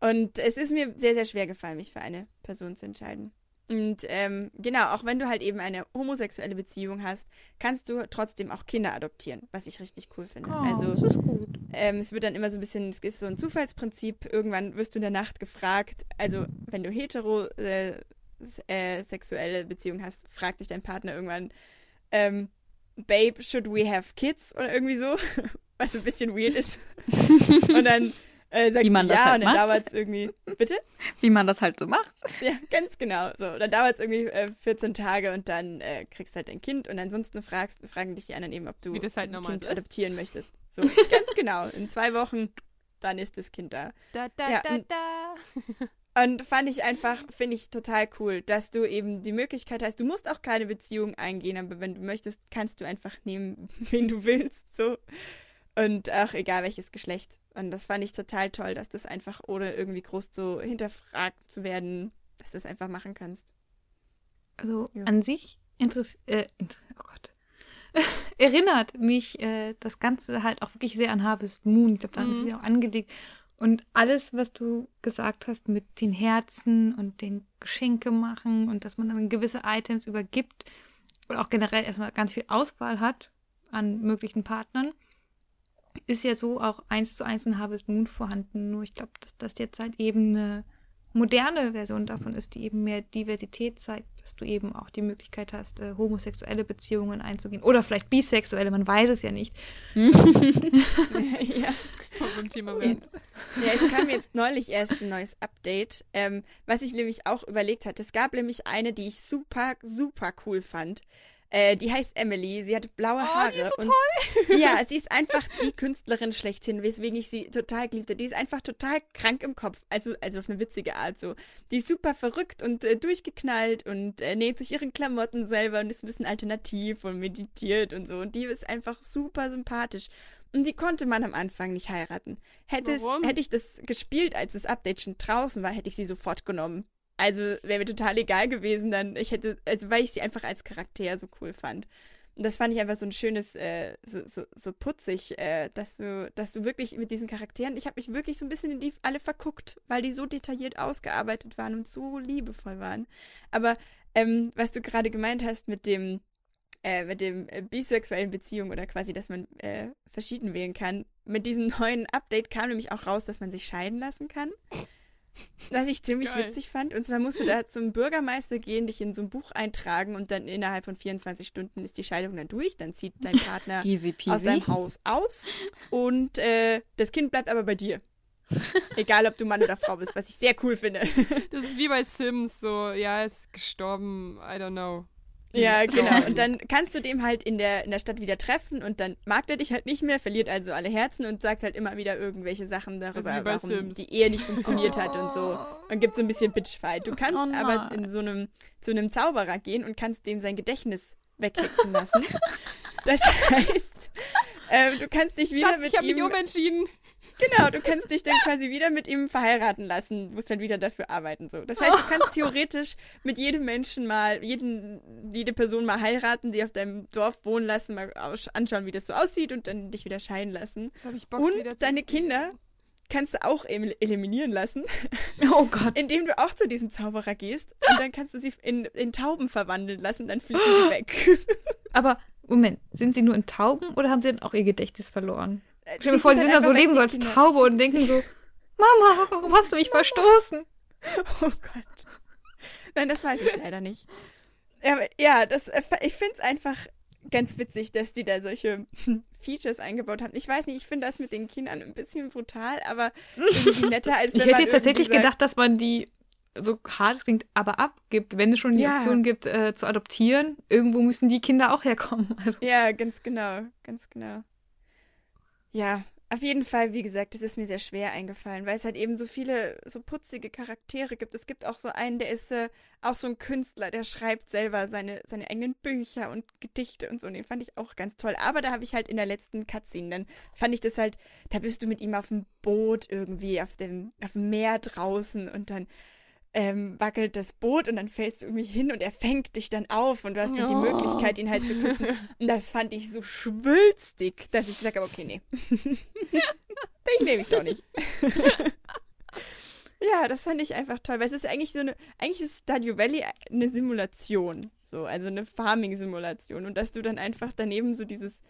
Speaker 4: Und es ist mir sehr, sehr schwer gefallen, mich für eine Person zu entscheiden. Und ähm, genau, auch wenn du halt eben eine homosexuelle Beziehung hast, kannst du trotzdem auch Kinder adoptieren, was ich richtig cool finde.
Speaker 1: Oh,
Speaker 4: also
Speaker 1: das ist gut.
Speaker 4: ähm, es wird dann immer so ein bisschen, es ist so ein Zufallsprinzip. Irgendwann wirst du in der Nacht gefragt, also wenn du hetero äh, äh, Beziehung hast, fragt dich dein Partner irgendwann, ähm, Babe, should we have kids? Oder irgendwie so, *laughs* was ein bisschen weird ist. *laughs* Und dann äh, sagst
Speaker 3: Wie man
Speaker 4: du
Speaker 3: das
Speaker 4: ja
Speaker 3: halt
Speaker 4: und dann
Speaker 3: macht.
Speaker 4: dauert es irgendwie, bitte? *laughs*
Speaker 3: Wie man das halt so macht.
Speaker 4: Ja, ganz genau. So, dann dauert es irgendwie äh, 14 Tage und dann äh, kriegst du halt ein Kind und ansonsten fragst, fragen dich die anderen eben, ob du
Speaker 2: Wie das halt
Speaker 4: ein Kind
Speaker 2: ist.
Speaker 4: adoptieren möchtest. So, *laughs* ganz genau. In zwei Wochen, dann ist das Kind da.
Speaker 2: Da, da,
Speaker 4: Ja,
Speaker 2: da,
Speaker 4: und-
Speaker 2: da. *laughs*
Speaker 4: Und fand ich einfach, finde ich total cool, dass du eben die Möglichkeit hast, du musst auch keine Beziehung eingehen, aber wenn du möchtest, kannst du einfach nehmen, wen du willst, so. Und auch egal welches Geschlecht. Und das fand ich total toll, dass das einfach ohne irgendwie groß so hinterfragt zu werden, dass du es einfach machen kannst.
Speaker 1: Also
Speaker 4: Ja.
Speaker 1: an sich interess äh, inter oh Gott. *laughs* erinnert mich äh, das Ganze halt auch wirklich sehr an Harvest Moon. Ich glaube, da ist es
Speaker 2: Mhm.
Speaker 1: ja auch angelegt. Und alles, was du gesagt hast mit den Herzen und den Geschenke machen und dass man dann gewisse Items übergibt und auch generell erstmal ganz viel Auswahl hat an möglichen Partnern, ist ja so auch eins zu eins in Harvest Moon vorhanden. Nur ich glaube, dass das jetzt halt eben eine moderne Version davon ist, die eben mehr Diversität zeigt, dass du eben auch die Möglichkeit hast, äh, homosexuelle Beziehungen einzugehen. Oder vielleicht bisexuelle, man weiß es ja nicht. *laughs*
Speaker 4: ja.
Speaker 2: Thema
Speaker 4: Ja.
Speaker 2: werden.
Speaker 4: Ja, es kam jetzt neulich erst ein neues Update, ähm, was ich nämlich auch überlegt hatte. Es gab nämlich eine, die ich super, super cool fand. Äh, die heißt Emily. Sie hat blaue
Speaker 2: Oh,
Speaker 4: Haare.
Speaker 2: die ist so
Speaker 4: und, *laughs* Ja, sie ist einfach die Künstlerin schlechthin, weswegen ich sie total geliebte. Die ist einfach total krank im Kopf. Also, also auf eine witzige Art so. Die ist super verrückt und äh, durchgeknallt und äh, näht sich ihren Klamotten selber und ist ein bisschen alternativ und meditiert und so. Und die ist einfach super sympathisch. Und die konnte man am Anfang nicht heiraten. Hätte, es, hätte ich das gespielt, als das Update schon draußen war, hätte ich sie sofort genommen. Also wäre mir total egal gewesen, dann ich hätte, also weil ich sie einfach als Charakter so cool fand. Und das fand ich einfach so ein schönes, äh, so, so, so putzig, äh, dass du, dass du wirklich mit diesen Charakteren, ich habe mich wirklich so ein bisschen in die alle verguckt, weil die so detailliert ausgearbeitet waren und so liebevoll waren. Aber ähm, was du gerade gemeint hast mit dem, äh, mit dem äh, bisexuellen Beziehung oder quasi, dass man äh, verschieden wählen kann, mit diesem neuen Update kam nämlich auch raus, dass man sich scheiden lassen kann. Was ich ziemlich
Speaker 2: Geil.
Speaker 4: witzig fand. Und zwar musst du da zum Bürgermeister gehen, dich in so ein Buch eintragen und dann innerhalb von 24 Stunden ist die Scheidung dann durch. Dann zieht dein Partner *laughs*
Speaker 3: Easy
Speaker 4: aus
Speaker 3: peasy.
Speaker 4: deinem Haus aus und äh, das Kind bleibt aber bei dir. *laughs* Egal, ob du Mann oder Frau bist, was ich sehr cool finde.
Speaker 2: Das ist wie bei Sims, so, ja, er ist gestorben, I don't know.
Speaker 4: Ja, genau. *laughs* Und dann kannst du dem halt in der, in der Stadt wieder treffen und dann mag er dich halt nicht mehr, verliert also alle Herzen und sagt halt immer wieder irgendwelche Sachen darüber,
Speaker 2: Also
Speaker 4: warum
Speaker 2: Sims.
Speaker 4: die Ehe nicht funktioniert hat und so. Und gibt so ein bisschen Bitchfight. Du kannst
Speaker 3: Oh
Speaker 4: aber in so einem, zu einem Zauberer gehen und kannst dem sein Gedächtnis weghexen lassen. *laughs* das heißt, ähm, du kannst dich wieder
Speaker 2: Schatz,
Speaker 4: mit
Speaker 2: ich habe
Speaker 4: ihm...
Speaker 2: mich umentschieden.
Speaker 4: Genau, du kannst dich dann quasi wieder mit ihm verheiraten lassen, musst dann wieder dafür arbeiten. So. Das heißt, du kannst *laughs* theoretisch mit jedem Menschen mal, jeden, jede Person mal heiraten, die auf deinem Dorf wohnen lassen, mal anschauen, wie das so aussieht und dann dich wieder scheiden lassen.
Speaker 2: Jetzt habe ich Bock
Speaker 4: Und
Speaker 2: wieder
Speaker 4: deine. Kinder kannst du auch eliminieren lassen,
Speaker 1: Oh Gott.
Speaker 4: indem du auch zu diesem Zauberer gehst und dann kannst du sie in, in Tauben verwandeln lassen, dann fliegen die *gasps* weg. *laughs*
Speaker 1: Aber, Moment, sind sie nur in Tauben oder haben sie dann auch ihr Gedächtnis verloren?
Speaker 4: Äh,
Speaker 1: Stell dir vor, sie sind da so leben so
Speaker 4: die
Speaker 1: als
Speaker 4: Kinder.
Speaker 1: Taube und denken so, Mama, warum hast du mich verstoßen?
Speaker 4: Oh Gott. Nein, das weiß ich leider nicht. Ja, aber, ja das, äh, ich finde es einfach ganz witzig, dass die da solche *laughs* Features eingebaut haben. Ich weiß nicht, ich finde das mit den Kindern ein bisschen brutal, aber irgendwie *laughs* netter als wenn
Speaker 1: Ich hätte jetzt tatsächlich
Speaker 4: sagt,
Speaker 1: gedacht, dass man die, so hart es klingt, aber abgibt, wenn es schon die
Speaker 4: Ja.
Speaker 1: Option gibt, äh, zu adoptieren. Irgendwo müssen die Kinder auch herkommen. Also,
Speaker 4: Ja, ganz genau, ganz genau. Ja, auf jeden Fall, wie gesagt, es ist mir sehr schwer eingefallen, weil es halt eben so viele so putzige Charaktere gibt. Es gibt auch so einen, der ist äh, auch so ein Künstler, der schreibt selber seine, seine eigenen Bücher und Gedichte und so. Und den fand ich auch ganz toll. Aber da habe ich halt in der letzten Cutscene, dann fand ich das halt, da bist du mit ihm auf dem Boot irgendwie, auf dem, auf dem Meer draußen und dann ähm, wackelt das Boot und dann fällst du irgendwie hin und er fängt dich dann auf und du hast dann die
Speaker 2: Oh.
Speaker 4: Möglichkeit, ihn halt zu küssen. Und das fand ich so schwülstig, dass ich gesagt habe, okay, nee. *laughs* Den nehme ich doch nicht. *laughs* ja, das fand ich einfach toll, weil es ist eigentlich so eine, eigentlich ist Stadio Valley eine Simulation, so, also eine Farming-Simulation und dass du dann einfach daneben so dieses,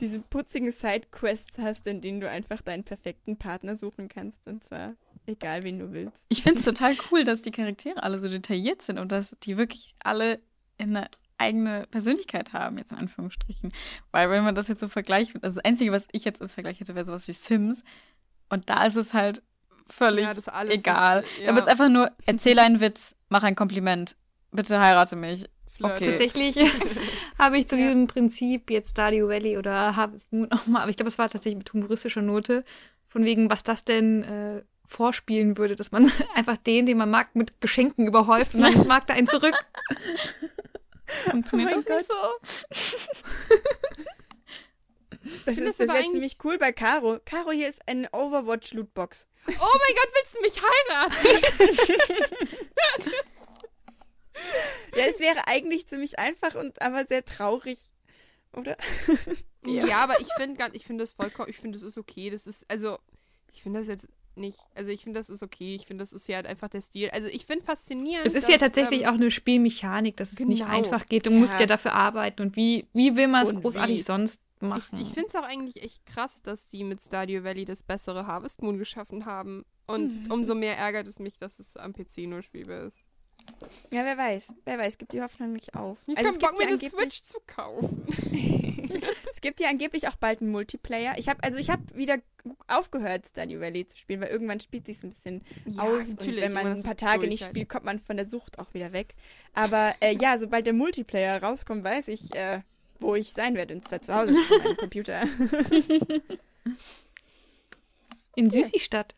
Speaker 4: diese putzigen Sidequests hast, in denen du einfach deinen perfekten Partner suchen kannst und zwar egal, wen du willst.
Speaker 3: Ich finde es total cool, dass die Charaktere alle so detailliert sind und dass die wirklich alle eine eigene Persönlichkeit haben, jetzt in Anführungsstrichen. Weil wenn man das jetzt so vergleicht, also das Einzige, was ich jetzt als Vergleich hätte, wäre sowas wie Sims. Und da ist es halt völlig
Speaker 2: Ja, das alles
Speaker 3: egal.
Speaker 2: ist, ja.
Speaker 3: Aber es ist einfach nur, erzähle einen Witz, mach ein Kompliment, bitte heirate mich.
Speaker 2: Flirt.
Speaker 3: okay.
Speaker 1: Tatsächlich *laughs* habe ich zu
Speaker 4: Ja.
Speaker 1: diesem Prinzip jetzt Stardew Valley oder Harvest Moon auch mal, aber ich glaube, es war tatsächlich mit humoristischer Note, von wegen, was das denn äh, vorspielen würde, dass man *laughs* einfach den, den man mag, mit Geschenken überhäuft und dann mag er einen zurück. *laughs*
Speaker 3: Funktioniert
Speaker 4: Oh
Speaker 3: das
Speaker 4: mein
Speaker 3: nicht so?
Speaker 4: Das, ist,
Speaker 2: das
Speaker 4: das wäre ziemlich cool bei Caro. Caro, hier ist eine Overwatch-Lootbox.
Speaker 2: Oh mein Gott, willst du mich heiraten? *laughs*
Speaker 4: Ja, es wäre eigentlich ziemlich einfach und aber sehr traurig, oder?
Speaker 2: Ja, aber ich finde ich finde das vollkommen, ich finde das ist okay. Das ist, also, ich finde das jetzt nicht, also ich finde das ist okay. Ich finde, das ist ja halt einfach der Stil. Also ich finde faszinierend.
Speaker 1: Es ist
Speaker 2: dass,
Speaker 1: ja tatsächlich
Speaker 2: ähm,
Speaker 1: auch eine Spielmechanik, dass es nicht
Speaker 2: genau.
Speaker 1: einfach geht. Du
Speaker 4: Ja.
Speaker 1: musst ja dafür arbeiten. Und wie, wie will man es großartig
Speaker 4: wie?
Speaker 1: sonst
Speaker 2: Ich,
Speaker 1: machen?
Speaker 2: ich finde es auch eigentlich echt krass, dass die mit Stardew Valley das bessere Harvest Moon geschaffen haben. Und
Speaker 4: Mhm.
Speaker 2: umso mehr ärgert es mich, dass es am PC nur spielbar ist.
Speaker 4: Ja, wer weiß. Wer weiß, gibt die Hoffnung nicht auf.
Speaker 2: Ich
Speaker 4: Also
Speaker 2: kann
Speaker 4: es
Speaker 2: Bock,
Speaker 4: gibt
Speaker 2: mir
Speaker 4: ja
Speaker 2: eine
Speaker 4: angeblich-
Speaker 2: Switch zu kaufen. *laughs* *laughs*
Speaker 4: es gibt ja angeblich auch bald einen Multiplayer. Ich habe also ich habe wieder aufgehört Stardew Valley zu spielen, weil irgendwann spielt sich ein bisschen aus und wenn man ein paar Tage
Speaker 2: durch
Speaker 4: nicht
Speaker 2: halt.
Speaker 4: spielt, kommt man von der Sucht auch wieder weg. Aber äh, ja, sobald der Multiplayer rauskommt, weiß ich, äh, wo ich sein werde und zwar zu Hause mit meinem Computer. *laughs*
Speaker 1: In Süßi-Stadt.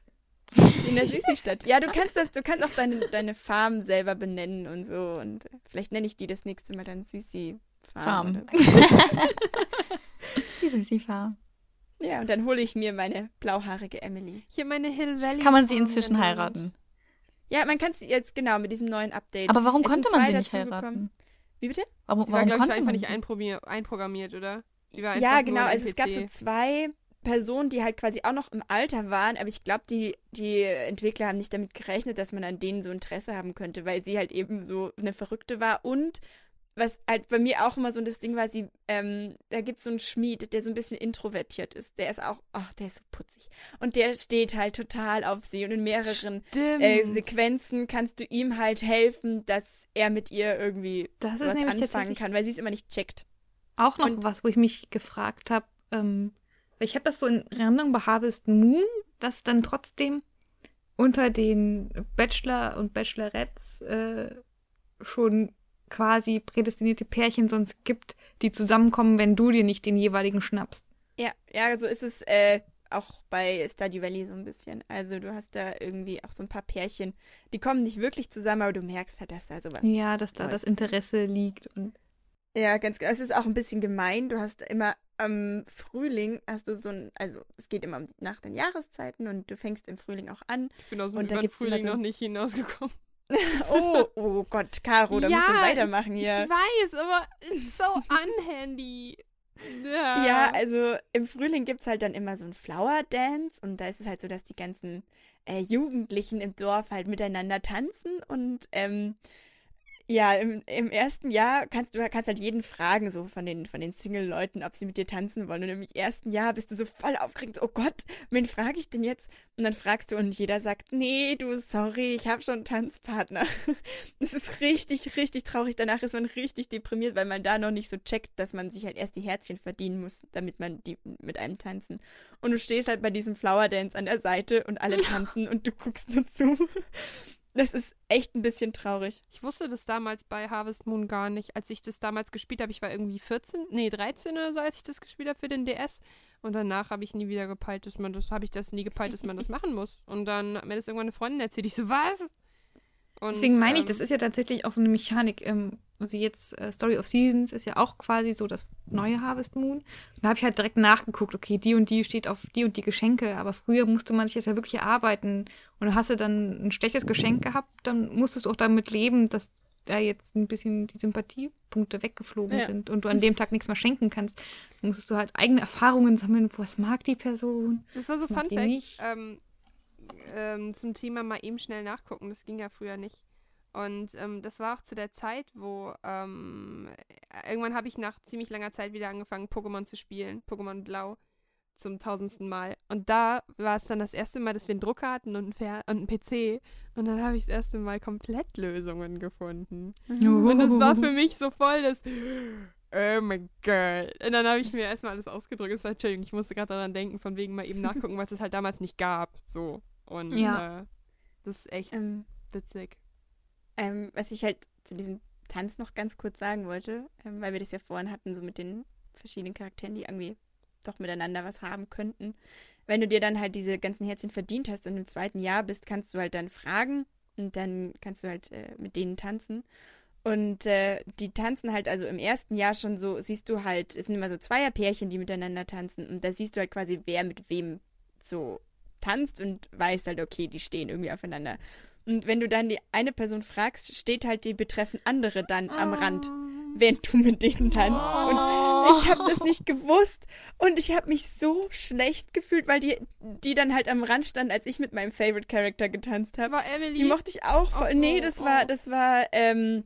Speaker 4: In der Süßi-Stadt. Ja, du kannst das, du kannst auch deine, deine Farm selber benennen und so. Und vielleicht nenne ich die das nächste Mal dann Süßi-Farm.
Speaker 3: Farm.
Speaker 4: oder so. *laughs*
Speaker 3: Die Süßi-Farm.
Speaker 4: Ja, und dann hole ich mir meine blauhaarige Emily.
Speaker 2: Hier meine Hill Valley.
Speaker 3: Kann man sie
Speaker 2: Farm
Speaker 3: inzwischen heiraten?
Speaker 4: Ja, man kann sie jetzt genau mit diesem neuen Update.
Speaker 3: Aber warum konnte man sie nicht heiraten?
Speaker 4: Wie bitte?
Speaker 3: Warum,
Speaker 2: Sie war,
Speaker 3: warum
Speaker 2: glaube ich,
Speaker 3: konnte
Speaker 2: einfach
Speaker 3: man
Speaker 2: nicht
Speaker 3: sie?
Speaker 2: einprobier- einprogrammiert, oder? Sie war
Speaker 4: Ja,
Speaker 2: einfach
Speaker 4: genau. Also es gab so zwei Personen, die halt quasi auch noch im Alter waren, aber ich glaube, die, die Entwickler haben nicht damit gerechnet, dass man an denen so Interesse haben könnte, weil sie halt eben so eine Verrückte war und was halt bei mir auch immer so das Ding war, sie, ähm, da gibt es so einen Schmied, der so ein bisschen introvertiert ist. Der ist auch, ach, der ist so putzig. Und der steht halt total auf sie und in mehreren äh, Sequenzen kannst du ihm halt helfen, dass er mit ihr irgendwie
Speaker 1: Das ist
Speaker 4: was anfangen kann, weil sie es immer nicht checkt.
Speaker 1: auch noch
Speaker 4: Und-
Speaker 1: was, wo ich mich gefragt habe. Ähm, ich habe das so in Erinnerung bei Harvest Moon, dass dann trotzdem unter den Bachelor und Bachelorettes äh, schon quasi prädestinierte Pärchen sonst gibt, die zusammenkommen, wenn du dir nicht den jeweiligen schnappst.
Speaker 4: Ja, ja, so ist es äh, auch bei Stardew Valley so ein bisschen. Also du hast da irgendwie auch so ein paar Pärchen, die kommen nicht wirklich zusammen, aber du merkst halt, dass da sowas.
Speaker 1: Ja, dass da
Speaker 4: Toll.
Speaker 1: das Interesse liegt. Und
Speaker 4: Ja, ganz genau. Es ist auch ein bisschen gemein. Du hast immer am Frühling hast du so ein, also es geht immer um die- nach den Jahreszeiten und du fängst im Frühling auch an.
Speaker 2: ich bin aus dem
Speaker 4: und da
Speaker 2: Frühling
Speaker 4: so-
Speaker 2: noch nicht hinausgekommen. *laughs*
Speaker 4: Oh, oh Gott, Caro, da musst du weitermachen
Speaker 2: ich,
Speaker 4: hier.
Speaker 2: Ich weiß, aber it's so unhandy. Ja.
Speaker 4: Ja, also im Frühling gibt es halt dann immer so ein Flower Dance und da ist es halt so, dass die ganzen äh, Jugendlichen im Dorf halt miteinander tanzen und ähm, ja, im, im ersten Jahr kannst du kannst halt jeden fragen, so von den, von den Single-Leuten, ob sie mit dir tanzen wollen. Und im ersten Jahr bist du so voll aufgeregt, so, oh Gott, wen frage ich denn jetzt? Und dann fragst du und jeder sagt, nee, du, sorry, ich habe schon einen Tanzpartner. *laughs* Das ist richtig, richtig traurig. Danach ist man richtig deprimiert, weil man da noch nicht so checkt, dass man sich halt erst die Herzchen verdienen muss, damit man die mit einem tanzen. Und du stehst halt bei diesem Flower Dance an der Seite und alle *laughs* tanzen und du guckst nur zu. Das ist echt ein bisschen traurig.
Speaker 2: Ich wusste das damals bei Harvest Moon gar nicht. Als ich das damals gespielt habe, ich war irgendwie 14, nee, 13 oder so, als ich das gespielt habe für den DS. Und danach habe ich nie wieder gepeilt, dass man das, habe ich das nie gepeilt, dass man das *laughs* machen muss. Und dann hat mir das irgendwann eine Freundin erzählt. Ich so, was? Und,
Speaker 1: Deswegen meine ich, das
Speaker 2: ähm,
Speaker 1: ist ja tatsächlich auch so eine Mechanik. Ähm, also jetzt äh, Story of Seasons ist ja auch quasi so das neue Harvest Moon. Und da habe ich halt direkt nachgeguckt, okay, die und die steht auf die und die Geschenke, aber früher musste man sich das ja wirklich erarbeiten. Und hast du dann ein schlechtes Geschenk gehabt, dann musstest du auch damit leben, dass da jetzt ein bisschen die Sympathiepunkte weggeflogen
Speaker 4: Ja.
Speaker 1: sind und du an dem Tag nichts mehr schenken kannst. Dann musstest du halt eigene Erfahrungen sammeln, was mag die Person.
Speaker 2: Das war so
Speaker 1: das
Speaker 2: Fun Fact. Ähm, ähm, zum Thema mal eben schnell nachgucken. Das ging ja früher nicht. Und ähm, das war auch zu der Zeit, wo ähm, irgendwann habe ich nach ziemlich langer Zeit wieder angefangen, Pokémon zu spielen. Pokémon Blau zum tausendsten Mal. Und da war es dann das erste Mal, dass wir einen Drucker hatten und einen, Fer und einen PC. Und dann habe ich das erste Mal Komplettlösungen gefunden. Und das war für mich so voll das. Oh mein Gott. Und dann habe ich mir erstmal alles ausgedrückt. Es war, Entschuldigung, ich musste gerade daran denken, von wegen mal eben nachgucken, weil es halt damals nicht gab. So. Und
Speaker 1: Ja.
Speaker 2: äh, das ist echt
Speaker 4: Ähm,
Speaker 2: witzig.
Speaker 4: ähm, was ich halt zu diesem Tanz noch ganz kurz sagen wollte, ähm, weil wir das ja vorhin hatten, so mit den verschiedenen Charakteren, die irgendwie doch miteinander was haben könnten. Wenn du dir dann halt diese ganzen Herzchen verdient hast und im zweiten Jahr bist, kannst du halt dann fragen und dann kannst du halt äh, mit denen tanzen. Und äh, die tanzen halt, also im ersten Jahr schon so, siehst du halt, es sind immer so Zweierpärchen, die miteinander tanzen. Und da siehst du halt quasi, wer mit wem so tanzt und weißt halt, okay, die stehen irgendwie aufeinander. Und wenn du dann die eine Person fragst, steht halt die betreffen andere dann am Rand,
Speaker 1: Oh.
Speaker 4: während du mit denen tanzt. Und ich habe das nicht gewusst und ich habe mich so schlecht gefühlt, weil die, die dann halt am Rand standen, als ich mit meinem Favorite Character getanzt habe.
Speaker 2: War Emily?
Speaker 4: Die mochte ich auch. Voll.
Speaker 2: so,
Speaker 4: nee, das war,
Speaker 2: oh.
Speaker 4: das war ähm,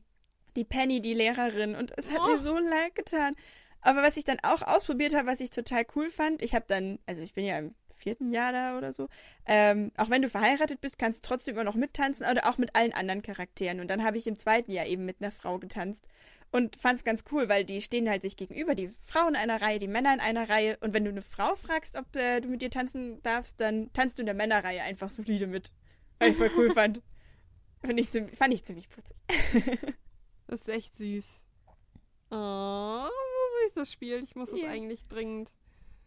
Speaker 4: die Penny, die Lehrerin. Und es hat
Speaker 2: Oh.
Speaker 4: mir so leid getan. Aber was ich dann auch ausprobiert habe, was ich total cool fand, ich habe dann, also ich bin ja im vierten Jahr da oder so, ähm, auch wenn du verheiratet bist, kannst du trotzdem immer noch mittanzen oder auch mit allen anderen Charakteren. Und dann habe ich im zweiten Jahr eben mit einer Frau getanzt. Und fand es ganz cool, weil die stehen halt sich gegenüber, die Frauen in einer Reihe, die Männer in einer Reihe. Und wenn du eine Frau fragst, ob äh, du mit dir tanzen darfst, dann tanzt du in der Männerreihe einfach solide mit. Weil ich voll cool *laughs* fand. Fand ich, ziemlich- fand ich ziemlich putzig. *laughs*
Speaker 2: Das ist echt süß. Oh, so süß das Spiel. Ich muss es
Speaker 4: Ja.
Speaker 2: eigentlich dringend.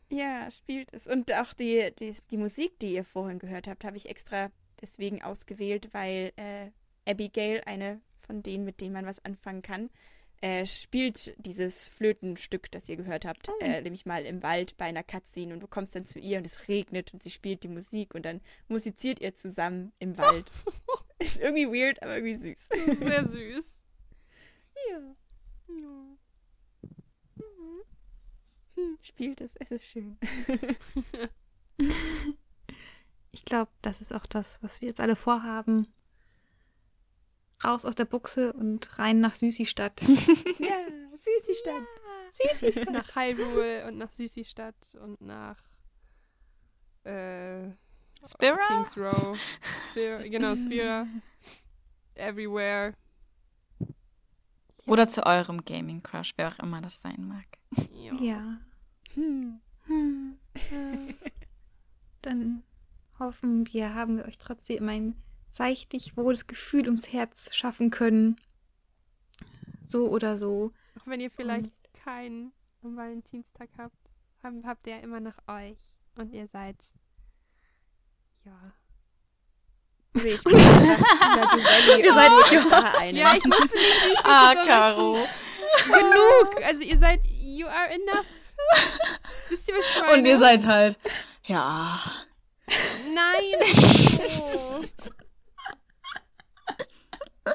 Speaker 4: Ja, spielt es. Und auch die, die, die Musik, die ihr vorhin gehört habt, habe ich extra deswegen ausgewählt, weil äh, Abigail, eine von denen, mit denen man was anfangen kann, äh, spielt dieses Flötenstück, das ihr gehört habt,
Speaker 1: Oh.
Speaker 4: äh, nämlich mal im Wald bei einer Cutscene und du kommst dann zu ihr und es regnet und sie spielt die Musik und dann musiziert ihr zusammen im Wald. *laughs* Ist irgendwie weird, aber irgendwie süß.
Speaker 2: Sehr süß. *laughs*
Speaker 4: Ja. Hm, *laughs* Spielt es, es ist schön. *laughs*
Speaker 1: Ich glaube, das ist auch das, was wir jetzt alle vorhaben. Raus aus der Buchse und rein nach Süßi-Stadt. *laughs*
Speaker 4: Ja, süßi Stadt.
Speaker 1: Süßi-Stadt.
Speaker 2: nach Hyrule und nach Süßi-Stadt und nach äh,
Speaker 3: Spira?
Speaker 2: Kings Row. Spira, genau, Spira. Everywhere.
Speaker 3: Oder zu eurem Gaming Crush, wer auch immer das sein mag.
Speaker 2: Ja.
Speaker 1: Ja.
Speaker 4: Hm.
Speaker 1: Hm. Äh, Dann hoffen wir, haben wir euch trotzdem ein seichtig wohles Gefühl ums Herz schaffen können. So oder so.
Speaker 2: Auch wenn ihr vielleicht keinen am Valentinstag habt, haben, habt ihr ja immer noch euch. Und ihr seid. Ja.
Speaker 4: Einfach Stardew Valley
Speaker 1: Ihr seid-
Speaker 4: da eine.
Speaker 2: Ja, ich wusste nicht, wie ich das
Speaker 3: Ah, Caro.
Speaker 2: Genug! Also ihr seid. You are enough. *laughs* Wisst ihr, was ich meine?
Speaker 3: Und ihr seid halt. Ja.
Speaker 2: Nein! *laughs* Oh.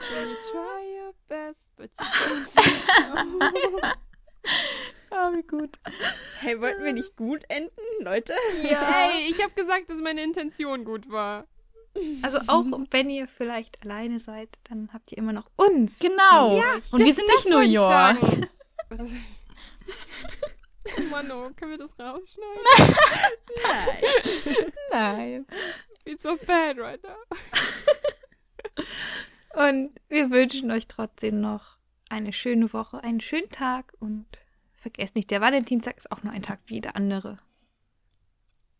Speaker 2: You try your best, but you. *laughs*
Speaker 3: Ah, wie gut.
Speaker 4: Hey, wollten wir nicht gut enden, Leute?
Speaker 2: Hey, ich habe gesagt, dass meine Intention gut war.
Speaker 1: Also auch *laughs* wenn ihr vielleicht alleine seid, dann habt ihr immer noch uns.
Speaker 3: Genau. Und wir sind nicht New York.
Speaker 2: Oh oh, können wir das rausschneiden? *laughs*
Speaker 3: Nein.
Speaker 2: It's so bad right now. *laughs*
Speaker 1: Und wir wünschen euch trotzdem noch eine schöne Woche, einen schönen Tag und vergesst nicht, der Valentinstag ist auch nur ein Tag wie jeder andere.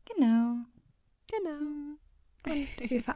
Speaker 3: Genau.
Speaker 2: Genau.
Speaker 1: Oh, Wir verabschieden